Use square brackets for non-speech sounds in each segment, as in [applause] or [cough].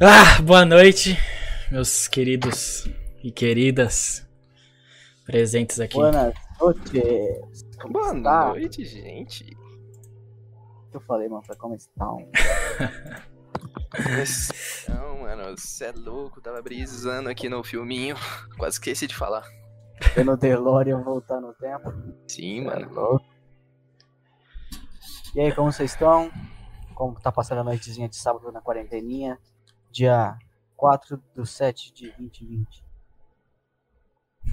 Ah, boa noite, meus queridos e queridas presentes aqui. Boa noite. Boa está? noite, gente. O que eu falei, mano? Pra como estão? Não, mano, você é louco. Tava brisando aqui no filminho. [laughs] Quase esqueci de falar. Eu no DeLorean voltar no tempo. Sim, Cê é mano. louco. E aí, como vocês estão? Como tá passando a noitezinha de sábado na quarenteninha? Dia 4 do 7 de 2020.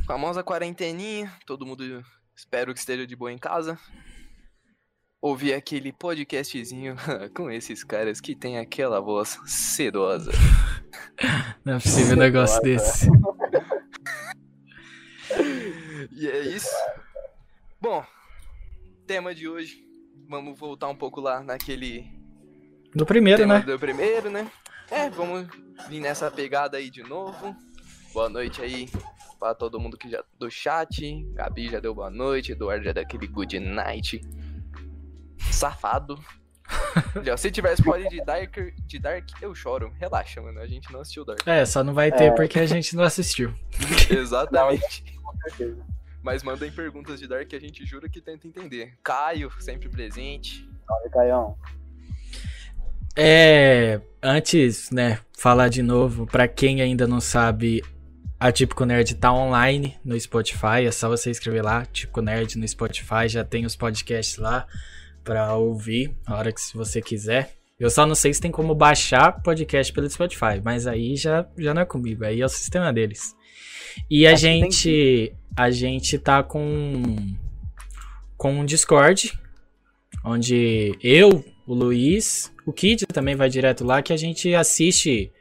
Famosa quarenteninha. Todo mundo espero que esteja de boa em casa. Ouvi aquele podcastzinho [laughs] com esses caras que tem aquela voz sedosa. [laughs] Não é possível um negócio desse. [laughs] E é isso. Bom, tema de hoje. Vamos voltar um pouco lá naquele No primeiro, tema né? do primeiro, né? É, vamos vir nessa pegada aí de novo. Boa noite aí pra todo mundo que já do chat. Gabi já deu boa noite, Eduardo já deu aquele good night. Safado. [laughs] Já, se tiver spoiler de Dark, de Dark, eu choro. Relaxa, mano. A gente não assistiu Dark. É, só não vai ter É. porque a gente não assistiu. [laughs] Exatamente. Com certeza. Mas mandem perguntas de Dark que a gente jura que tenta entender. Caio, sempre presente. Salve, Caião. É, antes, né, falar de novo, pra quem ainda não sabe, a Típico Nerd tá online no Spotify, é só você escrever lá, Típico Nerd no Spotify, já tem os podcasts lá pra ouvir a hora que se você quiser. Eu só não sei se tem como baixar podcast pelo Spotify, mas aí já, já não é comigo, aí é o sistema deles. E a Acho gente a gente tá com com um Discord onde eu, o Luiz, o Kid também vai direto lá, que a gente assiste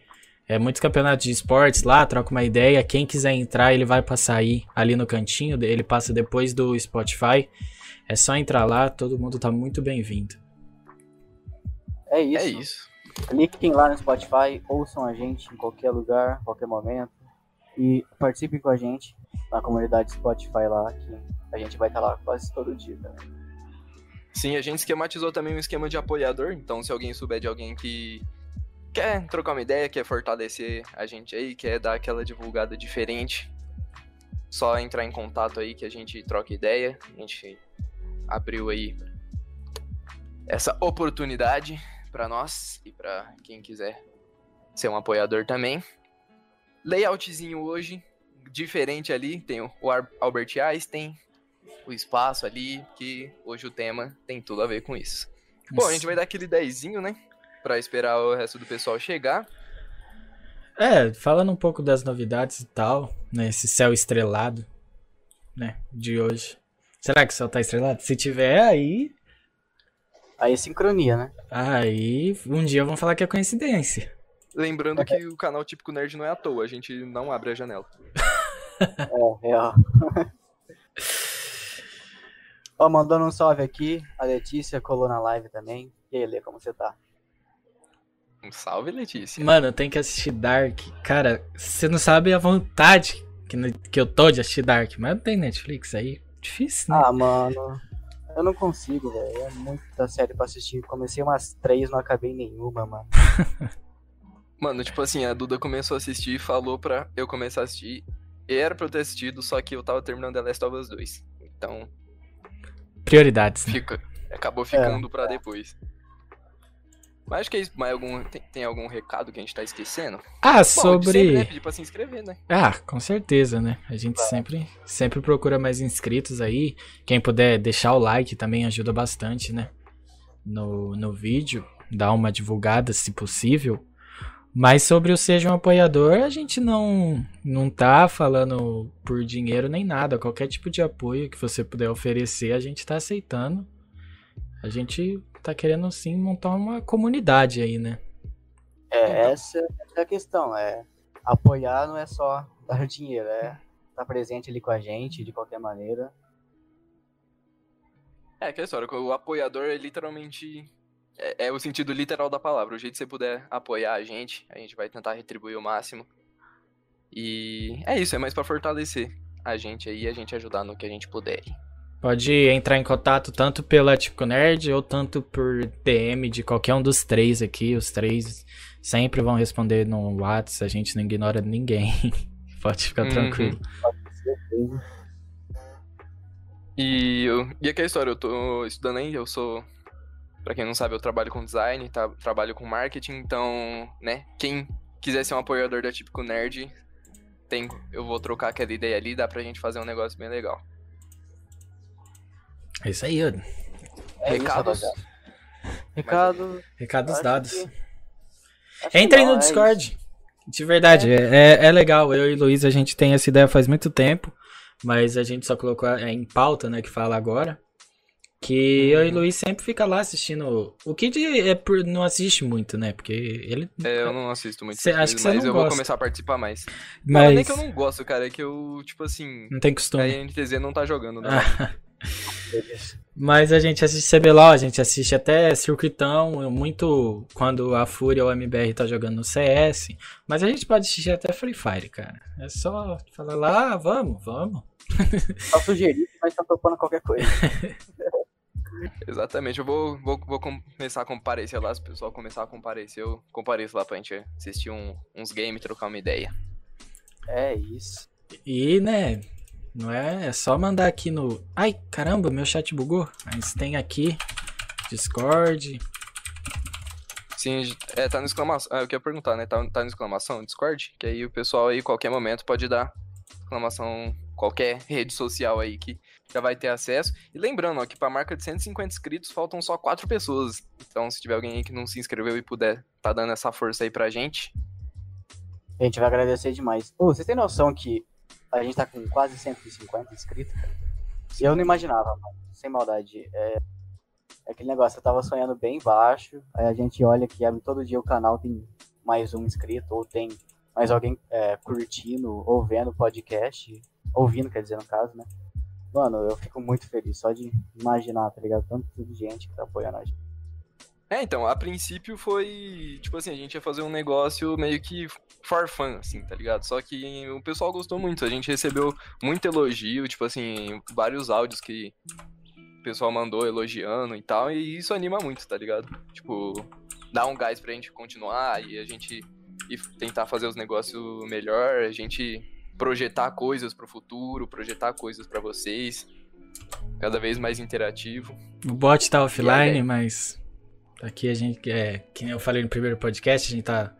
é, muitos campeonatos de esportes lá, troca uma ideia. Quem quiser entrar, ele vai passar aí ali no cantinho, ele passa depois do Spotify. É só entrar lá, todo mundo tá muito bem-vindo. É isso. É isso. Cliquem lá no Spotify, ouçam a gente em qualquer lugar, qualquer momento. E participem com a gente na comunidade Spotify lá, que a gente vai estar lá quase todo dia também. Sim, a gente esquematizou também um esquema de apoiador. Então, se alguém souber de alguém que quer trocar uma ideia, quer fortalecer a gente aí, quer dar aquela divulgada diferente, só entrar em contato aí que a gente troca ideia. A gente abriu aí essa oportunidade pra nós e pra quem quiser ser um apoiador também. Layoutzinho hoje, diferente ali, tem o Albert Einstein, o espaço ali, que hoje o tema tem tudo a ver com isso. Bom, a gente vai dar aquele dezinho, né? Pra esperar o resto do pessoal chegar. É, falando um pouco das novidades e tal, né? Esse céu estrelado, né? De hoje. Será que o céu tá estrelado? Se tiver, aí. Aí sincronia, né? Aí um dia vão falar que é coincidência. Lembrando que o canal Típico Nerd não é à toa, a gente não abre a janela. [laughs] É, é, [laughs] ó. Mandando um salve aqui, a Letícia colou na live também. E aí, Lê, como você tá? Um salve, Letícia. Mano, eu tenho que assistir Dark. Cara, você não sabe a vontade que, que eu tô de assistir Dark, mas não tem Netflix aí. Difícil, né? Ah, mano, eu não consigo, velho. É muita série pra assistir. Comecei umas três, não acabei nenhuma, mano. [laughs] Mano, tipo assim, a Duda começou a assistir e falou pra eu começar a assistir. E era pra eu ter assistido, só que eu tava terminando The Last of Us 2. Então, Prioridades. né? fica, acabou ficando pra depois. Mas acho que é isso. Mais algum, tem, tem algum recado que a gente tá esquecendo? Ah, Bom, de sempre, sobre. né? Pedir pra se inscrever, né? Ah, com certeza, né? A gente sempre, sempre procura mais inscritos aí. Quem puder deixar o like também ajuda bastante, né? No, no vídeo, dá uma divulgada se possível. Mas sobre o Seja um Apoiador, a gente não, não tá falando por dinheiro nem nada. Qualquer tipo de apoio que você puder oferecer, a gente tá aceitando. A gente tá querendo sim montar uma comunidade aí, né? É, essa é a questão. É, apoiar não é só dar dinheiro, é estar presente ali com a gente de qualquer maneira. É, aquela história, que o apoiador é literalmente. É, é o sentido literal da palavra. O jeito que você puder apoiar a gente, a gente vai tentar retribuir o máximo. E é isso, é mais pra fortalecer a gente aí e a gente ajudar no que a gente puder. Pode entrar em contato tanto pela Tico Nerd ou tanto por DM de qualquer um dos três aqui. Os três sempre vão responder no WhatsApp, a gente não ignora ninguém. [laughs] Pode ficar Uhum. tranquilo. E, eu, e aquela história, eu tô estudando aí, eu sou. Pra quem não sabe, eu trabalho com design, tá, trabalho com marketing, então, né, quem quiser ser um apoiador da Típico Nerd, tem, eu vou trocar aquela ideia ali, dá pra gente fazer um negócio bem legal. É isso aí, ó. É isso, Recados? rapaziada. Recado. Recados dados. que- Entrem no é Discord. De verdade, é, é, é legal. Eu e Luiz, a gente tem essa ideia faz muito tempo, mas a gente só colocou é, em pauta, né, que fala agora. Que eu e o Luiz sempre fica lá assistindo. O Kid é por, não assiste muito, né? Porque ele. É, eu não assisto muito, Cê- acho que coisas, cê mas não eu vou gosta. começar a participar mais. Não, não é nem Mas que eu não gosto, cara, é que eu, tipo assim, não tem a costume. NTZ não tá jogando, né? [laughs] Mas a gente assiste CBLOL, a gente assiste até Circuitão, muito quando a Fúria ou a MBR tá jogando no CS. Mas a gente pode assistir até Free Fire, cara. É só falar lá, ah, vamos, vamos. Só sugerir, mas tá topando qualquer coisa. [laughs] Exatamente, eu vou, vou, vou começar a comparecer lá, se o pessoal começar a comparecer, eu compareço lá pra gente assistir um- uns games, trocar uma ideia. É isso. E, né, não é, é só mandar aqui no. Ai, caramba, meu chat bugou. Mas tem aqui Discord. Sim, é, tá no exclamação. Ah, eu queria perguntar, né? Tá, tá no exclamação no Discord? Que aí o pessoal aí, qualquer momento, pode dar exclamação, qualquer rede social aí que já vai ter acesso. E lembrando, ó, que pra marca de 150 inscritos faltam só 4 pessoas. Então, se tiver alguém aí que não se inscreveu e puder tá dando essa força aí pra gente. A gente vai agradecer demais. Ô, vocês têm noção que a gente tá com quase 150 inscritos? cara? Eu não imaginava, mano. Sem maldade. É, é aquele negócio, eu tava sonhando bem baixo. Aí a gente olha que abre todo dia o canal, tem mais um inscrito, ou tem mais alguém é, curtindo, ou vendo o podcast. Ouvindo, quer dizer, no caso, né? Mano, eu fico muito feliz só de imaginar, tá ligado? Tanto de gente que tá apoiando a gente. É, então, a princípio foi, tipo assim, a gente ia fazer um negócio meio que for fun, assim, tá ligado? Só que o pessoal gostou muito, a gente recebeu muito elogio, tipo assim, vários áudios que o pessoal mandou elogiando e tal, e isso anima muito, tá ligado? Tipo, dá um gás pra gente continuar e a gente e tentar fazer os negócios melhor, a gente projetar coisas pro futuro, projetar coisas pra vocês, cada vez mais interativo. O bot tá offline, mas aqui a gente, é, que eu falei no primeiro podcast, a gente tá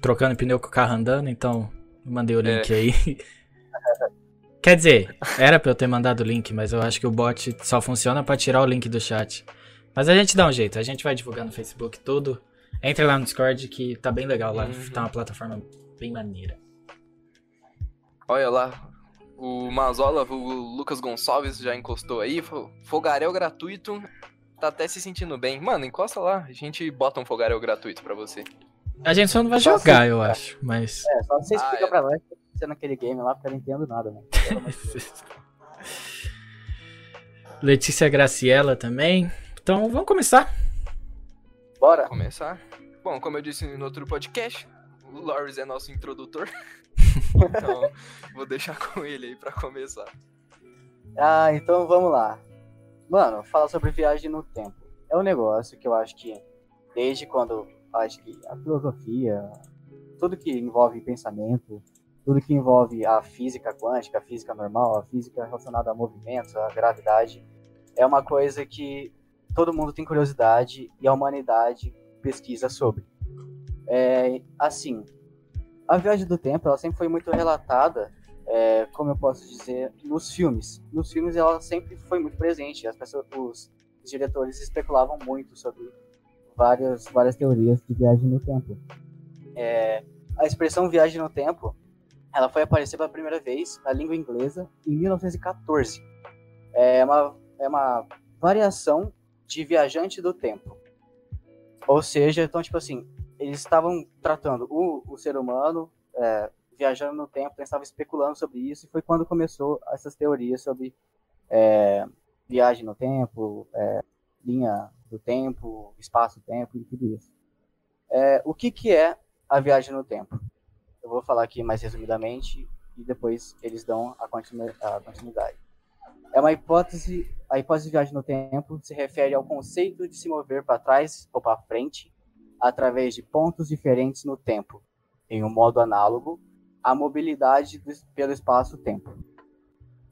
trocando pneu com o carro andando, então eu mandei o link aí. [laughs] Quer dizer, era pra eu ter mandado o link, mas eu acho que o bot só funciona pra tirar o link do chat. Mas a gente dá um jeito, a gente vai divulgar no Facebook tudo. Entre lá no Discord que tá bem legal lá, Uhum. tá uma plataforma bem maneira. Olha lá, o Mazola, o Lucas Gonçalves já encostou aí, falou, fogaréu gratuito, tá até se sentindo bem. Mano, encosta lá, a gente bota um fogaréu gratuito pra você. A gente só não vai Só jogar, assim, eu cara. acho, mas É, só você Ah, explica é. pra nós que você naquele game lá, porque eu não entendo nada, Deus. [laughs] Letícia Graciela também. Então vamos começar. Bora? Começar. Bom, como eu disse no outro podcast, o Loris é nosso introdutor. [laughs] [laughs] então, vou deixar [laughs] com ele aí pra começar. Ah, então vamos lá. Mano, fala sobre viagem no tempo. É um negócio que eu acho que, desde quando acho que a filosofia, tudo que envolve pensamento, tudo que envolve a física quântica, a física normal, a física relacionada a movimentos, a gravidade, é uma coisa que todo mundo tem curiosidade e a humanidade pesquisa sobre. É, assim, a viagem do tempo ela sempre foi muito relatada é, como eu posso dizer, nos filmes. Nos filmes ela sempre foi muito presente. As pessoas, os, diretores especulavam muito sobre várias, várias teorias de viagem no tempo. É, a expressão viagem no tempo, ela foi aparecer pela primeira vez na língua inglesa em 1914. É uma, é uma variação de viajante do tempo. Ou seja, então, tipo assim, eles estavam tratando o, o ser humano é, viajando no tempo, eles estavam especulando sobre isso, e foi quando começou essas teorias sobre é, viagem no tempo, é, linha do tempo, espaço-tempo e tudo isso. É, o que, que é a viagem no tempo? Eu vou falar aqui mais resumidamente e depois eles dão a, a continuidade. É uma hipótese, a hipótese de viagem no tempo se refere ao conceito de se mover para trás ou para frente através de pontos diferentes no tempo, em um modo análogo à mobilidade pelo espaço-tempo.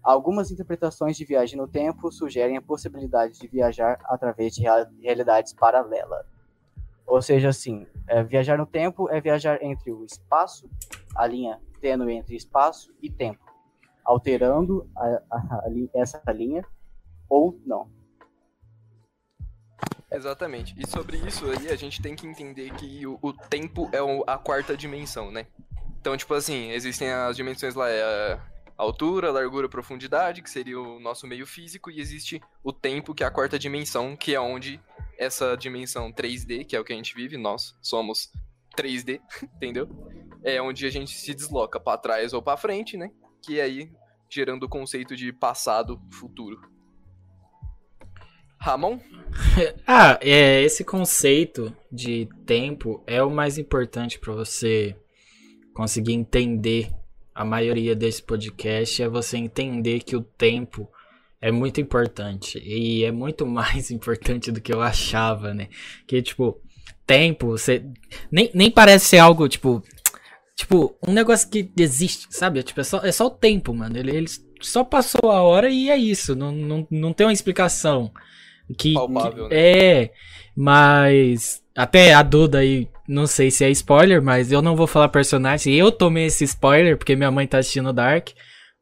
Algumas interpretações de viagem no tempo sugerem a possibilidade de viajar através de realidades paralelas. Ou seja, assim, é, viajar no tempo é viajar entre o espaço, a linha tênue entre espaço e tempo, alterando a, a, a, essa linha ou não. Exatamente. E sobre isso aí, a gente tem que entender que o, o tempo é o, a quarta dimensão, né? Então, tipo assim, existem as dimensões lá, é altura, largura, profundidade, que seria o nosso meio físico, e existe o tempo, que é a quarta dimensão, que é onde essa dimensão 3D, que é o que a gente vive, nós somos 3D, [laughs] entendeu? É onde a gente se desloca para trás ou para frente, né? Que aí gerando o conceito de passado, futuro. Ramon? [laughs] ah, é, esse conceito de tempo é o mais importante para você conseguir entender a maioria desse podcast é você entender que o tempo é muito importante e é muito [laughs] mais importante do que eu achava, né? Que tipo, tempo, você nem, nem parece ser algo tipo tipo um negócio que existe, sabe? Tipo, é só, é só o tempo, mano. Ele, ele só passou a hora e é isso, não, não, não tem uma explicação. Que, Palpável, que né? é, mas até a Duda aí, não sei se é spoiler, mas eu não vou falar personagem. Eu tomei esse spoiler porque minha mãe tá assistindo Dark.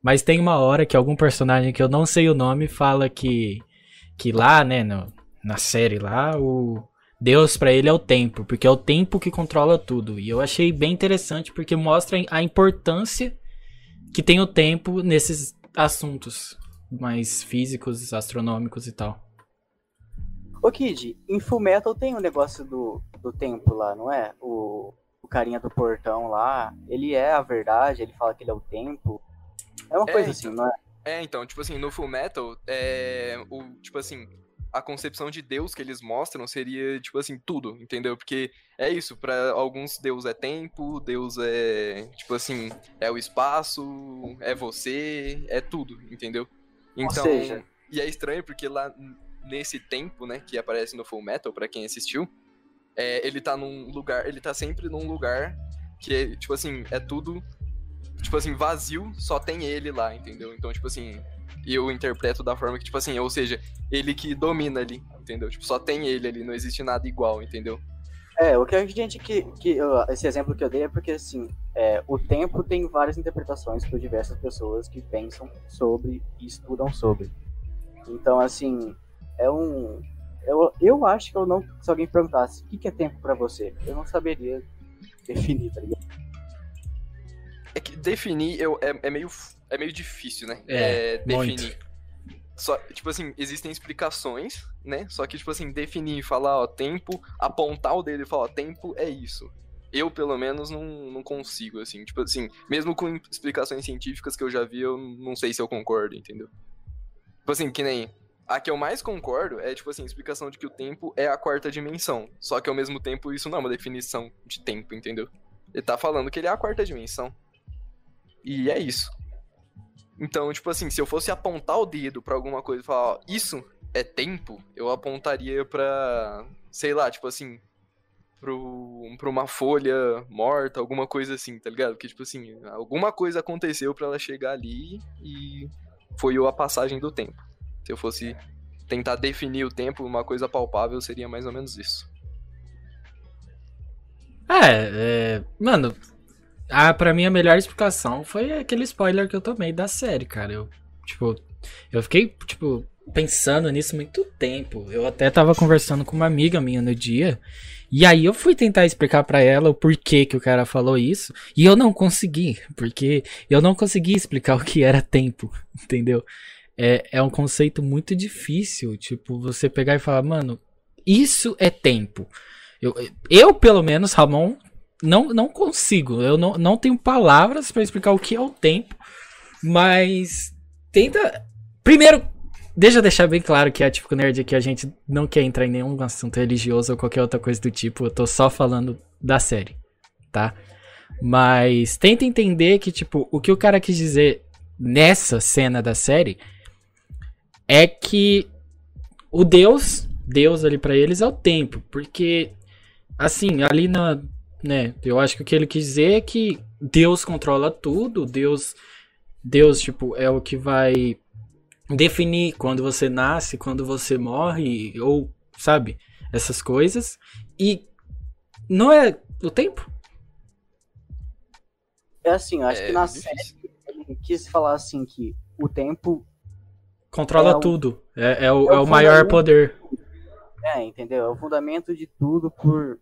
Mas tem uma hora que algum personagem que eu não sei o nome fala que que lá, né, no, na série lá, o Deus para ele é o tempo, porque é o tempo que controla tudo. E eu achei bem interessante porque mostra a importância que tem o tempo nesses assuntos mais físicos, astronômicos e tal. Ô Kid, em Fullmetal tem um negócio do, do tempo lá, não é? O, o carinha do portão lá, ele é a verdade, ele fala que ele é o tempo. É uma é, coisa assim, então, não é? É, então, tipo assim, no Fullmetal, é, o, tipo assim, a concepção de Deus que eles mostram seria, tipo assim, tudo, entendeu? Porque é isso, para alguns Deus é tempo, Deus é, tipo assim, é o espaço, é você, é tudo, entendeu? Então, Ou seja... e é estranho porque lá nesse tempo, né, que aparece no Full Metal, para quem assistiu, é, ele tá num lugar, ele tá sempre num lugar que tipo assim, é tudo, tipo assim, vazio, só tem ele lá, entendeu? Então, tipo assim, eu interpreto da forma que, tipo assim, ou seja, ele que domina ali, entendeu? Tipo, só tem ele ali, não existe nada igual, entendeu? É, o que a gente que, que esse exemplo que eu dei é porque assim, é, o tempo tem várias interpretações por diversas pessoas que pensam sobre e estudam sobre. Então, assim, é um. Eu, eu acho que eu não. Se alguém perguntasse o que, que é tempo para você, eu não saberia definir, tá ligado? É que definir eu, é, é, meio, é meio difícil, né? É, é definir. Muito. Só, tipo assim, existem explicações, né? Só que, tipo assim, definir, falar, ó, tempo, apontar o dedo e falar, ó, tempo é isso. Eu, pelo menos, não, não consigo, assim. Tipo assim, mesmo com explicações científicas que eu já vi, eu não sei se eu concordo, entendeu? Tipo assim, que nem a que eu mais concordo é, tipo assim, a explicação de que o tempo é a quarta dimensão. Só que ao mesmo tempo isso não é uma definição de tempo, entendeu? Ele tá falando que ele é a quarta dimensão. E é isso. Então, tipo assim, se eu fosse apontar o dedo para alguma coisa e falar, ó, isso é tempo, eu apontaria pra, sei lá, tipo assim, pro, pra uma folha morta, alguma coisa assim, tá ligado? Porque, tipo assim, alguma coisa aconteceu para ela chegar ali e foi a passagem do tempo. Se eu fosse tentar definir o tempo, uma coisa palpável seria mais ou menos isso. É, é mano, a, pra mim a melhor explicação foi aquele spoiler que eu tomei da série, cara. Eu, tipo, eu fiquei, tipo, pensando nisso muito tempo. Eu até tava conversando com uma amiga minha no dia. E aí eu fui tentar explicar para ela o porquê que o cara falou isso. E eu não consegui. Porque eu não consegui explicar o que era tempo. [laughs] Entendeu? É, é um conceito muito difícil. Tipo, você pegar e falar, mano, isso é tempo. Eu, eu pelo menos, Ramon, não, não consigo. Eu não, não tenho palavras para explicar o que é o tempo. Mas tenta. Primeiro, deixa eu deixar bem claro que a Típico Nerd aqui a gente não quer entrar em nenhum assunto religioso ou qualquer outra coisa do tipo. Eu tô só falando da série, tá? Mas tenta entender que, tipo, o que o cara quis dizer nessa cena da série é que o Deus, Deus ali para eles é o tempo, porque assim, ali na, né, eu acho que o que ele quis dizer é que Deus controla tudo, Deus Deus, tipo, é o que vai definir quando você nasce, quando você morre, ou, sabe, essas coisas. E não é o tempo? É assim, eu acho É que na difícil. série ele quis falar assim que o tempo Controla É o- tudo. É, é o, é é o o maior poder. é, entendeu? É o fundamento de tudo por.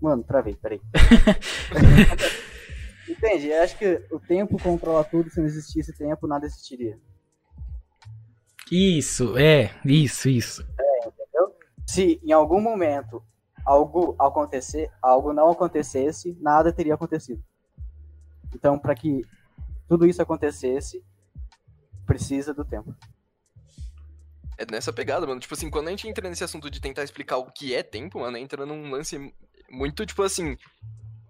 Mano, travei, peraí. [laughs] Entende? Eu acho que o tempo controla tudo, se não existisse tempo, nada existiria. Isso, é, isso, isso. Se em algum momento algo acontecer, algo não acontecesse, nada teria acontecido. Então, para que tudo isso acontecesse, precisa do tempo. É nessa pegada, mano. Tipo assim, quando a gente entra nesse assunto de tentar explicar o que é tempo, mano, entra num lance muito, tipo assim.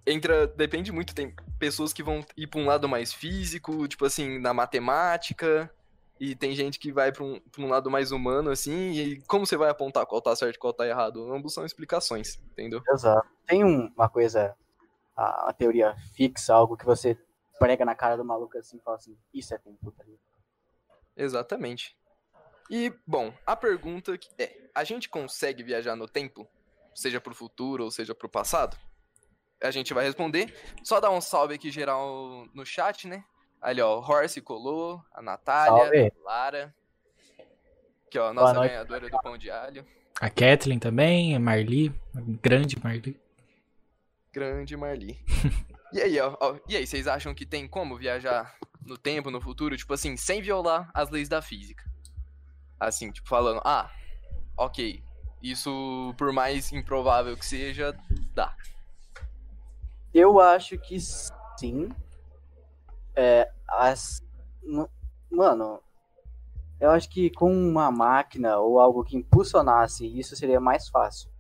Entra. Depende muito. Tem pessoas que vão ir pra um lado mais físico, tipo assim, na matemática. E tem gente que vai pra um, pra um lado mais humano, assim. E como você vai apontar qual tá certo e qual tá errado? Ambos são explicações, entendeu? Exato. Tem um- uma coisa, a, a teoria fixa, algo que você prega na cara do maluco assim e fala assim, isso é tempo, tá ligado? Exatamente. E, bom, a pergunta que é: a gente consegue viajar no tempo? Seja pro futuro ou seja pro passado? A gente vai responder. Só dar um salve aqui geral no chat, né? Ali, ó, Horse colou, a Natália, Salve. Lara. Aqui, ó, nossa noite. ganhadora do pão de alho. A Kathleen também, a Marli, a grande Marli. Grande Marli. [laughs] e aí, ó, ó, e aí, vocês acham que tem como viajar no tempo, no futuro, tipo assim, sem violar as leis da física? Assim, tipo, falando, ah, ok, isso por mais improvável que seja, dá. Eu acho que sim. É, as, no- mano, eu acho que com uma máquina ou algo que impulsionasse isso seria mais fácil.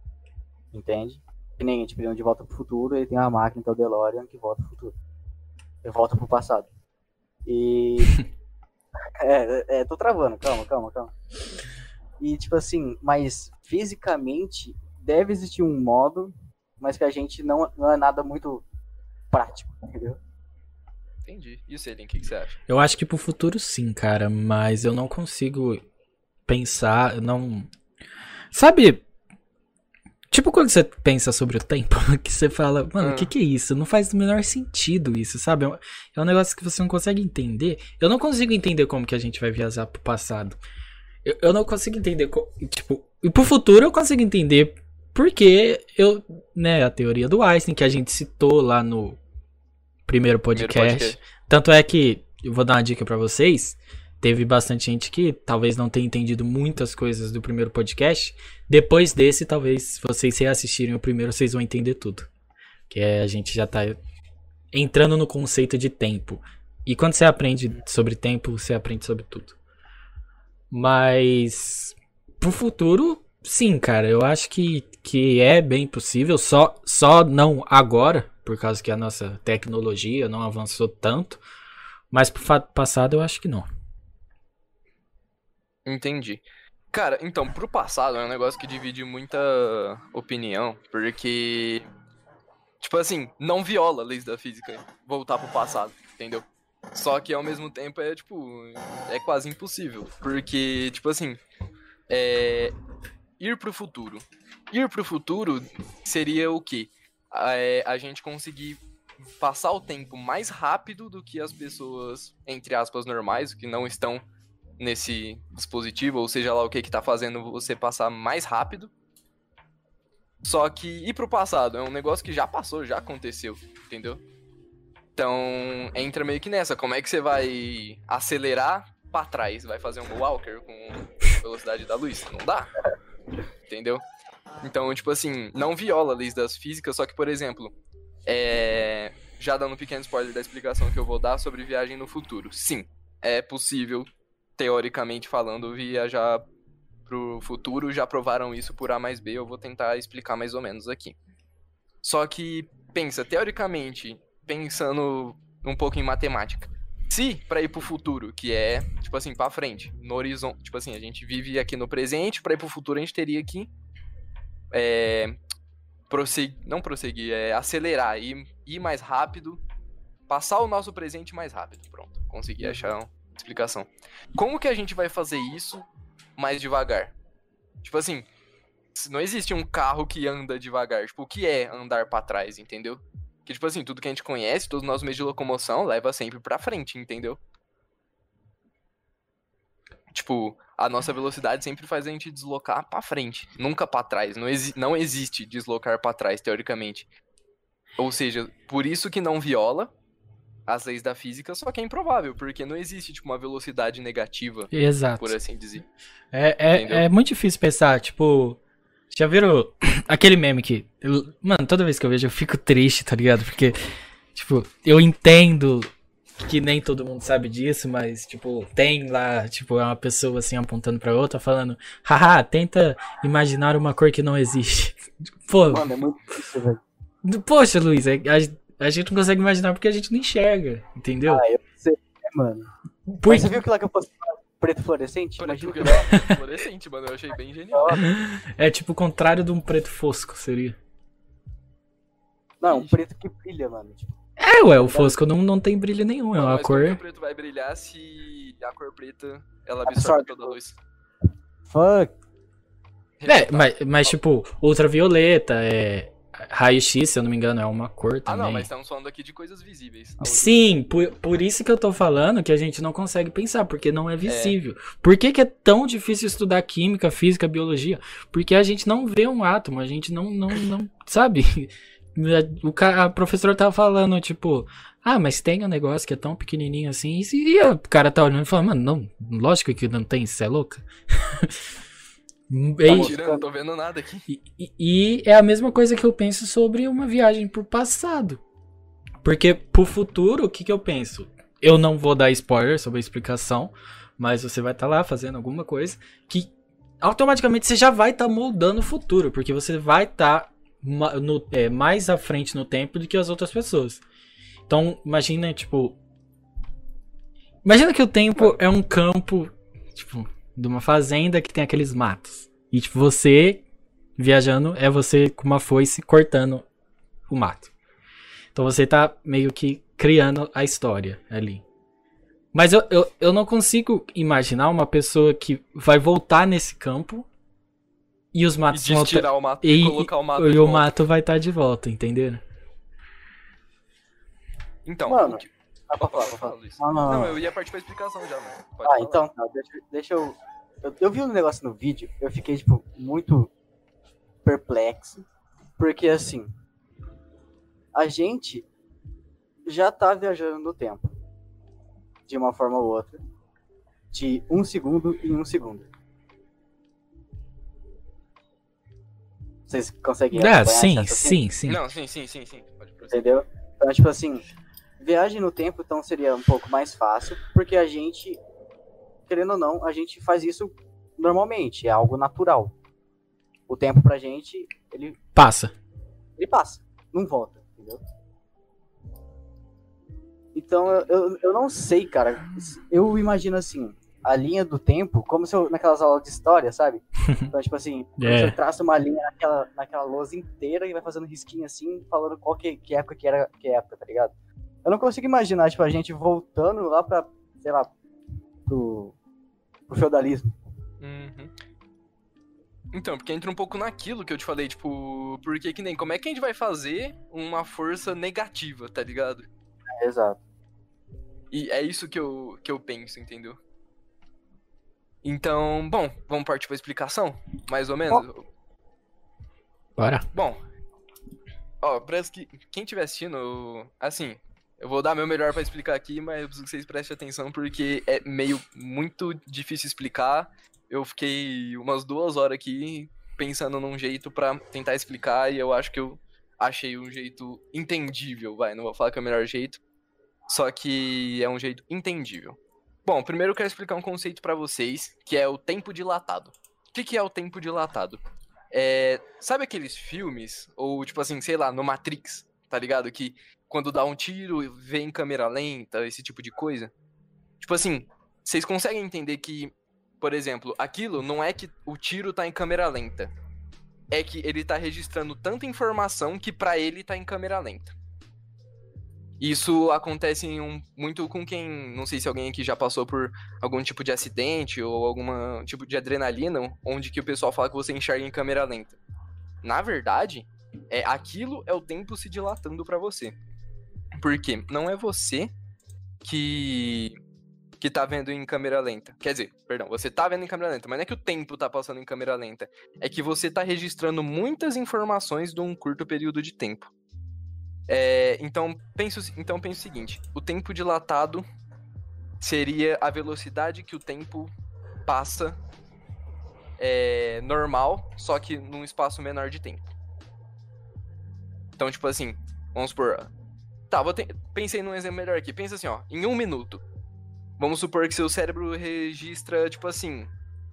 Entende? Que nem a gente pediu de volta pro futuro, ele tem uma máquina que é o DeLorean que volta pro futuro. Ele volta pro passado. E. [laughs] é, é, tô travando, calma, calma, calma. E tipo assim, mas fisicamente deve existir um modo, mas que a gente não, não é nada muito prático, entendeu? Entendi. E o Selin, o que, que você acha? Eu acho que pro futuro sim, cara, mas eu não consigo pensar, eu não. Sabe? Tipo quando você pensa sobre o tempo, [laughs] que você fala, mano, o Ah. que, que é isso? Não faz o menor sentido isso, sabe? É um- É um negócio que você não consegue entender. Eu não consigo entender como que a gente vai viajar pro passado. Eu, eu não consigo entender, co- tipo, e pro futuro eu consigo entender porque eu, né, a teoria do Einstein que a gente citou lá no primeiro Primeiro podcast. Tanto é que, eu vou dar uma dica pra vocês, teve bastante gente que talvez não tenha entendido muitas coisas do primeiro podcast. Depois desse, talvez, se vocês reassistirem o primeiro, vocês vão entender tudo. Que é, a gente já tá entrando no conceito de tempo. E quando você aprende sobre tempo, você aprende sobre tudo. Mas, pro futuro, sim, cara, eu acho que, que é bem possível, só, só não agora, por causa que a nossa tecnologia não avançou tanto. Mas pro passado eu acho que não. Entendi. Cara, então, pro passado é um negócio que divide muita opinião, porque, tipo assim, não viola leis da física voltar pro passado, entendeu? Só que ao mesmo tempo é, tipo, é quase impossível, porque, tipo assim, é, ir pro futuro. Ir pro futuro seria o quê? É, a gente conseguir passar o tempo mais rápido do que as pessoas, entre aspas, normais, que não estão nesse dispositivo, ou seja lá o que que tá fazendo você passar mais rápido. Só que ir pro passado é um negócio que já passou, já aconteceu, entendeu? Então, entra meio que nessa, como é que você vai acelerar pra trás? Vai fazer um walker com velocidade da luz? Não dá. Entendeu? Então, tipo assim, não viola leis das físicas, só que, por exemplo, é... já dando um pequeno spoiler da explicação que eu vou dar sobre viagem no futuro. Sim, é possível teoricamente falando, viajar pro futuro, já provaram isso por A mais B, eu vou tentar explicar mais ou menos aqui. Só que, pensa, teoricamente, pensando um pouco em matemática, se para ir pro futuro, que é, tipo assim, pra frente, no horizonte, tipo assim, a gente vive aqui no presente, para ir pro futuro a gente teria que é, prosseguir, não prosseguir, é acelerar, ir, ir mais rápido, passar o nosso presente mais rápido. Pronto, consegui achar uma explicação. Como que a gente vai fazer isso mais devagar? Tipo assim, não existe um carro que anda devagar. Tipo, o que é andar para trás, entendeu? Que, tipo assim, tudo que a gente conhece, todos os nossos meios de locomoção, leva sempre pra frente, entendeu? Tipo, a nossa velocidade sempre faz a gente deslocar para frente, nunca para trás. Não, exi não existe deslocar para trás, teoricamente. Ou seja, por isso que não viola as leis da física, só que é improvável, porque não existe tipo, uma velocidade negativa, Exato. por assim dizer. É, é, é muito difícil pensar, tipo. Já viram [coughs] aquele meme que. eu- mano, toda vez que eu vejo eu fico triste, tá ligado? Porque, tipo, eu entendo que nem todo mundo sabe disso, mas, tipo, tem lá, tipo, é uma pessoa assim apontando pra outra falando, haha, tenta imaginar uma cor que não existe. [laughs] Pô, Mano, é muito difícil, velho. poxa, Luiz, é- a, a gente não consegue imaginar porque a gente não enxerga, entendeu? Ah, eu sei, né, mano. Por- Mas você viu que lá que eu postei preto fluorescente? [laughs] Preto Imagina que fluorescente, mano, eu achei bem genial. É tipo o contrário de um preto fosco, seria. Não, um preto que brilha, mano. Tipo, É, ué, o fosco não, não tem brilho nenhum, é uma mas como que cor. o preto vai brilhar se a cor preta ela Absorve. absorve toda a luz? fuck. É, mas, mas tipo, ultravioleta, é. Raio-X, se eu não me engano, é uma cor Ah, também. não, mas estamos falando aqui de coisas visíveis. Sim, por, por isso que eu tô falando que a gente não consegue pensar, porque não é visível. Por que, que é tão difícil estudar química, física, biologia? Porque a gente não vê um átomo, a gente não, não, não sabe? [laughs] O ca- a professora tava falando, tipo, ah, mas tem um negócio que é tão pequenininho assim, e, e o cara tá olhando e falando, mano, não, lógico que não tem, você é louca? [laughs] Tá tirando, não tô vendo nada aqui. e, e- e é a mesma coisa que eu penso sobre uma viagem pro passado. Porque pro futuro, o que, que eu penso? Eu não vou dar spoiler sobre a explicação, mas você vai estar lá fazendo alguma coisa que automaticamente você já vai estar moldando o futuro, porque você vai estar ma- no- é, mais à frente no tempo do que as outras pessoas. Então, imagina, tipo. Imagina que o tempo é um campo, tipo, de uma fazenda que tem aqueles matos. E, tipo, você viajando é você com uma foice cortando o mato. Então você tá meio que criando a história ali. Mas eu, eu, eu não consigo imaginar uma pessoa que vai voltar nesse campo e os E matos vão tá- tirar o mato e- e colocar o mato e de o volta. mato vai estar de volta, entenderam? Então, Mano, o que- Ah, pode falar, Pode falar. Não, não, Não, não. eu ia partir pra explicação já, mano. Pode Ah, falar. então, tá, deixa, deixa eu, eu. Eu vi um negócio no vídeo, eu fiquei, tipo, muito perplexo. Porque, assim. A gente já tá viajando no tempo. De uma forma ou outra. De um segundo em um segundo. Vocês conseguem Ah, sim, sim, sim. Não, sim, sim, sim, sim. Pode prosseguir. Entendeu? Então, tipo assim, viagem no tempo então seria um pouco mais fácil, porque a gente, querendo ou não, a gente faz isso normalmente, é algo natural. O tempo pra gente, ele, Passa. ele passa, não volta, entendeu? Então eu, eu, não sei, cara. Eu imagino assim, a linha do tempo, como se eu, naquelas aulas de história, sabe? [laughs] Então, tipo assim, se eu traço uma linha naquela, naquela lousa inteira e vai fazendo risquinho assim, falando qual que, que época que era, que época, tá ligado? Eu não consigo imaginar, tipo, a gente voltando lá pra, sei lá, pro, pro feudalismo. Uhum. Então, porque entra um pouco naquilo que eu te falei, tipo, porque que nem, como é que a gente vai fazer uma força negativa, tá ligado? Exato. E é isso que eu, que eu penso, entendeu? Então, bom, vamos partir pra explicação? Mais ou menos? Bora. Bom, ó, pra que quem estiver assistindo, assim, eu vou dar meu melhor pra explicar aqui, mas eu preciso que vocês prestem atenção porque é meio muito difícil explicar. Eu fiquei umas duas horas aqui pensando num jeito pra tentar explicar e eu acho que eu achei um jeito entendível, vai, não vou falar que é o melhor jeito, só que é um jeito entendível. Bom, primeiro eu quero explicar um conceito pra vocês, que é o tempo dilatado. O que, que é o tempo dilatado? É, sabe aqueles filmes, ou tipo assim, sei lá, no Matrix, tá ligado? Que quando dá um tiro, vem em câmera lenta, esse tipo de coisa. Tipo assim, vocês conseguem entender que, por exemplo, aquilo não é que o tiro tá em câmera lenta. é que ele tá registrando tanta informação que pra ele tá em câmera lenta. Isso acontece um, muito com quem, não sei se alguém aqui já passou por algum tipo de acidente ou algum tipo de adrenalina, onde que o pessoal fala que você enxerga em câmera lenta. Na verdade, é aquilo é o tempo se dilatando para você. Porque não é você que que tá vendo em câmera lenta. Quer dizer, perdão, você tá vendo em câmera lenta, mas não é que o tempo tá passando em câmera lenta. É que você tá registrando muitas informações de um curto período de tempo. É, então, penso, então penso o seguinte: o tempo dilatado seria a velocidade que o tempo passa é, normal, só que num espaço menor de tempo. Então, tipo assim, vamos supor. Tá, vou ter, pensei num exemplo melhor aqui. Pensa assim, ó, em um minuto. Vamos supor que seu cérebro registra, tipo assim,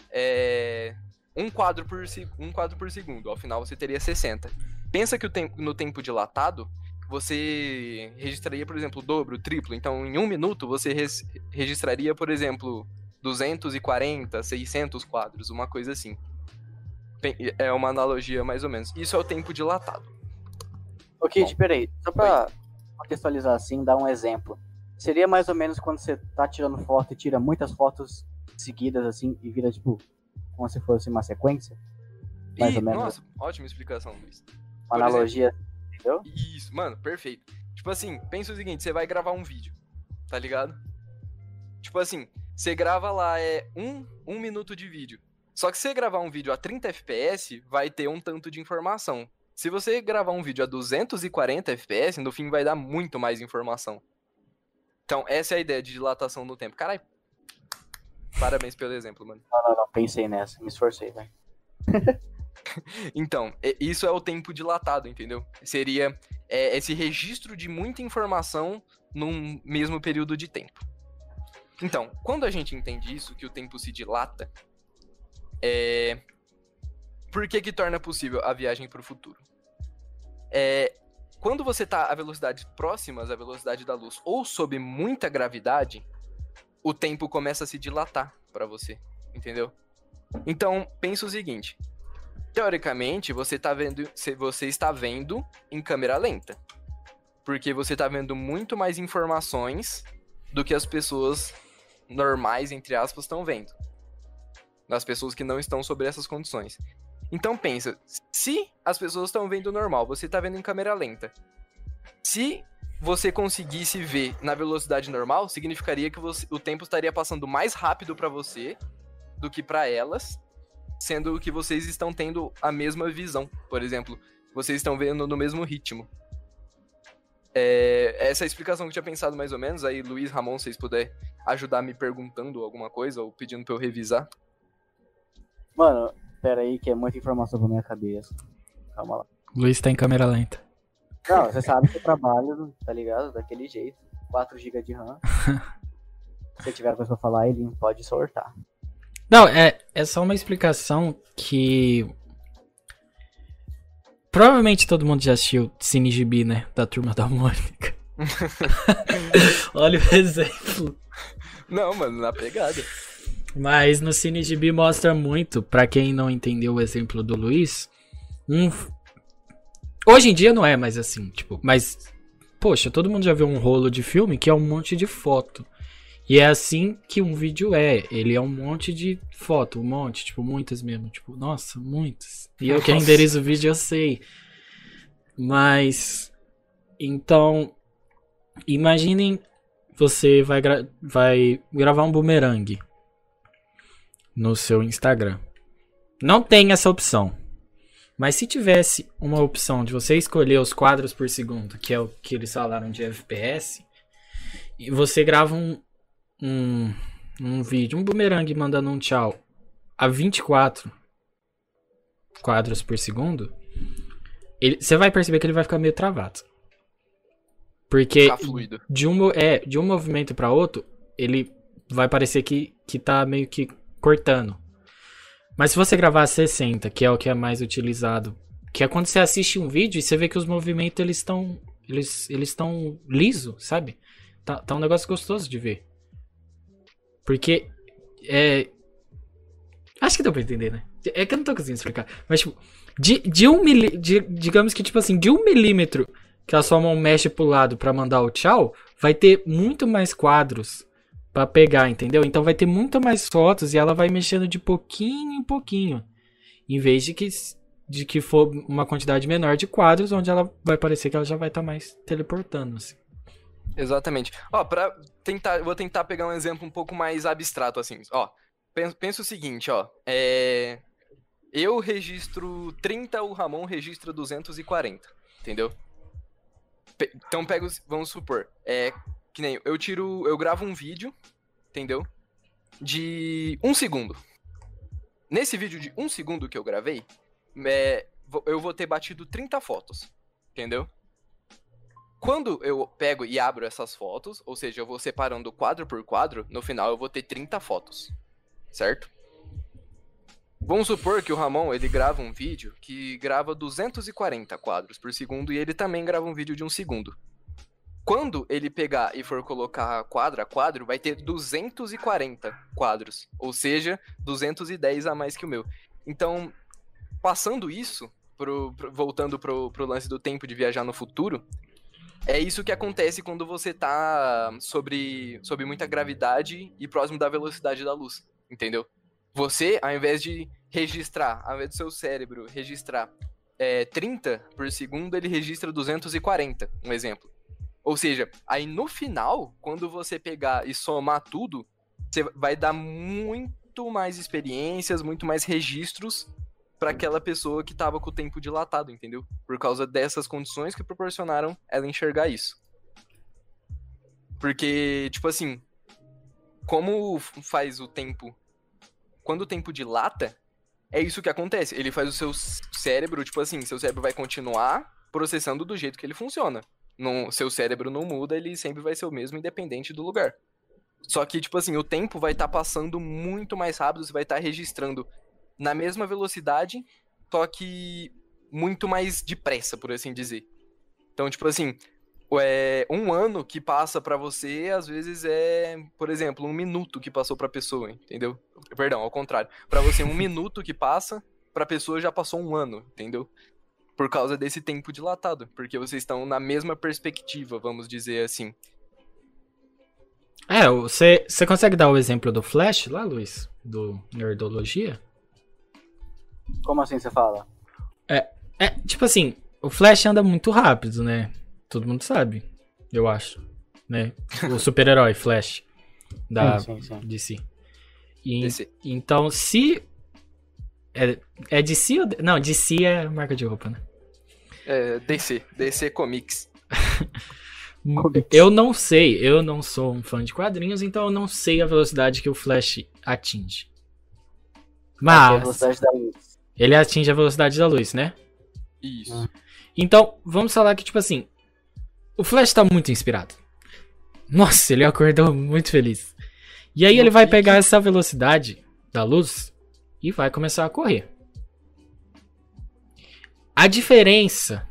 é, um, quadro por, um quadro por segundo. Ao final você teria 60. Pensa que o tempo, no tempo dilatado, você registraria, por exemplo, o dobro, o triplo. Então, em um minuto, você res, registraria, por exemplo, 240, 600 quadros, uma coisa assim. É uma analogia mais ou menos. Isso é o tempo dilatado. Ok, Bom, peraí. Só pra Oi. Contextualizar assim, dar um exemplo. Seria mais ou menos quando você tá tirando foto e tira muitas fotos seguidas assim e vira tipo como se fosse uma sequência? Mais ou menos. Nossa, ótima explicação, Luiz. Uma analogia exemplo, entendeu? Isso, mano, perfeito. Tipo assim, pensa o seguinte, você vai gravar um vídeo, tá ligado? Tipo assim, você grava lá, é um, um minuto de vídeo. Só que se você gravar um vídeo a 30 FPS, vai ter um tanto de informação. Se você gravar um vídeo a 240 FPS, no fim vai dar muito mais informação. Então, essa é a ideia de dilatação no tempo. Caralho. Parabéns pelo exemplo, mano. Não, não, não. Pensei nessa. Me esforcei, velho. [laughs] então, isso é o tempo dilatado, entendeu? Seria é, esse registro de muita informação num mesmo período de tempo. Então, quando a gente entende isso, que o tempo se dilata, é... por que que torna possível a viagem para o futuro? É... Quando você está a velocidades próximas à velocidade da luz ou sob muita gravidade, o tempo começa a se dilatar para você, entendeu? Então, pensa o seguinte: teoricamente, você tá vendo, você está vendo em câmera lenta. Porque você está vendo muito mais informações do que as pessoas normais, entre aspas, estão vendo. Das pessoas que não estão sobre essas condições. Então pensa, se as pessoas estão vendo normal, você está vendo em câmera lenta. Se você conseguisse ver na velocidade normal, significaria que você, o tempo estaria passando mais rápido para você do que para elas, sendo que vocês estão tendo a mesma visão. Por exemplo, vocês estão vendo no mesmo ritmo. É, essa é a explicação que eu tinha pensado mais ou menos. Aí, Luiz, Ramon, se vocês puderem ajudar me perguntando alguma coisa ou pedindo pra eu revisar. Mano, pera aí que é muita informação pra minha cabeça. Calma lá. Luiz tá em câmera lenta. Não, você sabe que eu trabalho, tá ligado? Daquele jeito. 4 GB de RAM. [laughs] se tiver coisa pra falar, ele pode soltar. Não, é, é só uma explicação que. Provavelmente todo mundo já assistiu Cine Gibi, né? Da turma da Mônica. [laughs] [laughs] Olha o exemplo. Não, mano, na pegada. Mas no Cine Gibi mostra muito, para quem não entendeu o exemplo do Luiz, um. Hoje em dia não é mais assim, tipo, mas. Poxa, todo mundo já viu um rolo de filme que é um monte de foto. E é assim que um vídeo é. Ele é um monte de foto, um monte, tipo, muitas mesmo. Tipo, nossa, muitas. E eu que renderizo o vídeo, eu sei. Mas. Então. Imaginem você vai, gra vai gravar um boomerang no seu Instagram. Não tem essa opção. Mas se tivesse uma opção de você escolher os quadros por segundo, que é o que eles falaram de FPS, e você grava um, um, um vídeo, um boomerang mandando um tchau a 24 quadros por segundo, você vai perceber que ele vai ficar meio travado. Porque de um, é, de um movimento para outro, ele vai parecer que, que tá meio que cortando. Mas se você gravar a 60, que é o que é mais utilizado, que é quando você assiste um vídeo e você vê que os movimentos eles estão eles eles estão liso, sabe? Tá, tá um negócio gostoso de ver. Porque é. Acho que deu pra entender, né? É que eu não tô conseguindo explicar. Mas, tipo, de, de um milí... De, digamos que, tipo assim, de um milímetro que a sua mão mexe pro lado para mandar o tchau, vai ter muito mais quadros para pegar, entendeu? Então vai ter muito mais fotos e ela vai mexendo de pouquinho em pouquinho. Em vez de que, de que for uma quantidade menor de quadros, onde ela vai parecer que ela já vai estar tá mais teleportando. Assim. Exatamente. Ó, pra tentar, vou tentar pegar um exemplo um pouco mais abstrato, assim. Ó, pensa, pensa o seguinte, ó. É, eu registro 30, o Ramon registra 240, entendeu? Pe então pega, vamos supor, é, que nem eu tiro, eu gravo um vídeo, entendeu? De um segundo. Nesse vídeo de um segundo que eu gravei, é, eu vou ter batido 30 fotos, entendeu? Quando eu pego e abro essas fotos, ou seja, eu vou separando quadro por quadro, no final eu vou ter 30 fotos, certo? Vamos supor que o Ramon ele grava um vídeo que grava 240 quadros por segundo e ele também grava um vídeo de um segundo. Quando ele pegar e for colocar quadro a quadro, vai ter 240 quadros, ou seja, 210 a mais que o meu. Então, passando isso, pro, pro, voltando pro, pro lance do tempo de viajar no futuro, é isso que acontece quando você tá sobre, sobre muita gravidade e próximo da velocidade da luz, entendeu? Você, ao invés de registrar, ao invés do seu cérebro registrar é, 30 por segundo, ele registra 240, um exemplo. Ou seja, aí no final, quando você pegar e somar tudo, você vai dar muito mais experiências, muito mais registros para aquela pessoa que tava com o tempo dilatado, entendeu? Por causa dessas condições que proporcionaram ela enxergar isso. Porque, tipo assim, como faz o tempo. Quando o tempo dilata, é isso que acontece. Ele faz o seu cérebro, tipo assim, seu cérebro vai continuar processando do jeito que ele funciona não, seu cérebro não muda, ele sempre vai ser o mesmo, independente do lugar. Só que, tipo assim, o tempo vai estar tá passando muito mais rápido, você vai estar tá registrando na mesma velocidade, só que muito mais depressa, por assim dizer. Então, tipo assim, é, um ano que passa para você, às vezes é, por exemplo, um minuto que passou pra pessoa, entendeu? Perdão, ao contrário. para você, um [laughs] minuto que passa, pra pessoa já passou um ano, entendeu? Por causa desse tempo dilatado, porque vocês estão na mesma perspectiva, vamos dizer assim. É, você, você consegue dar o exemplo do Flash lá, Luiz? Do Nerdologia? Como assim você fala? É, é, tipo assim, o Flash anda muito rápido, né? Todo mundo sabe, eu acho. Né? O [laughs] super-herói Flash da sim, sim, sim. DC. E, DC. Então, se. É, é DC ou. Não, DC é marca de roupa, né? É, DC, DC Comics. eu não sei, eu não sou um fã de quadrinhos, então eu não sei a velocidade que o Flash atinge. Mas. Ele atinge a velocidade da luz, né? Isso. Ah. Então, vamos falar que, tipo assim. O Flash tá muito inspirado. Nossa, ele acordou muito feliz. E aí ele vai pegar essa velocidade da luz e vai começar a correr. A diferença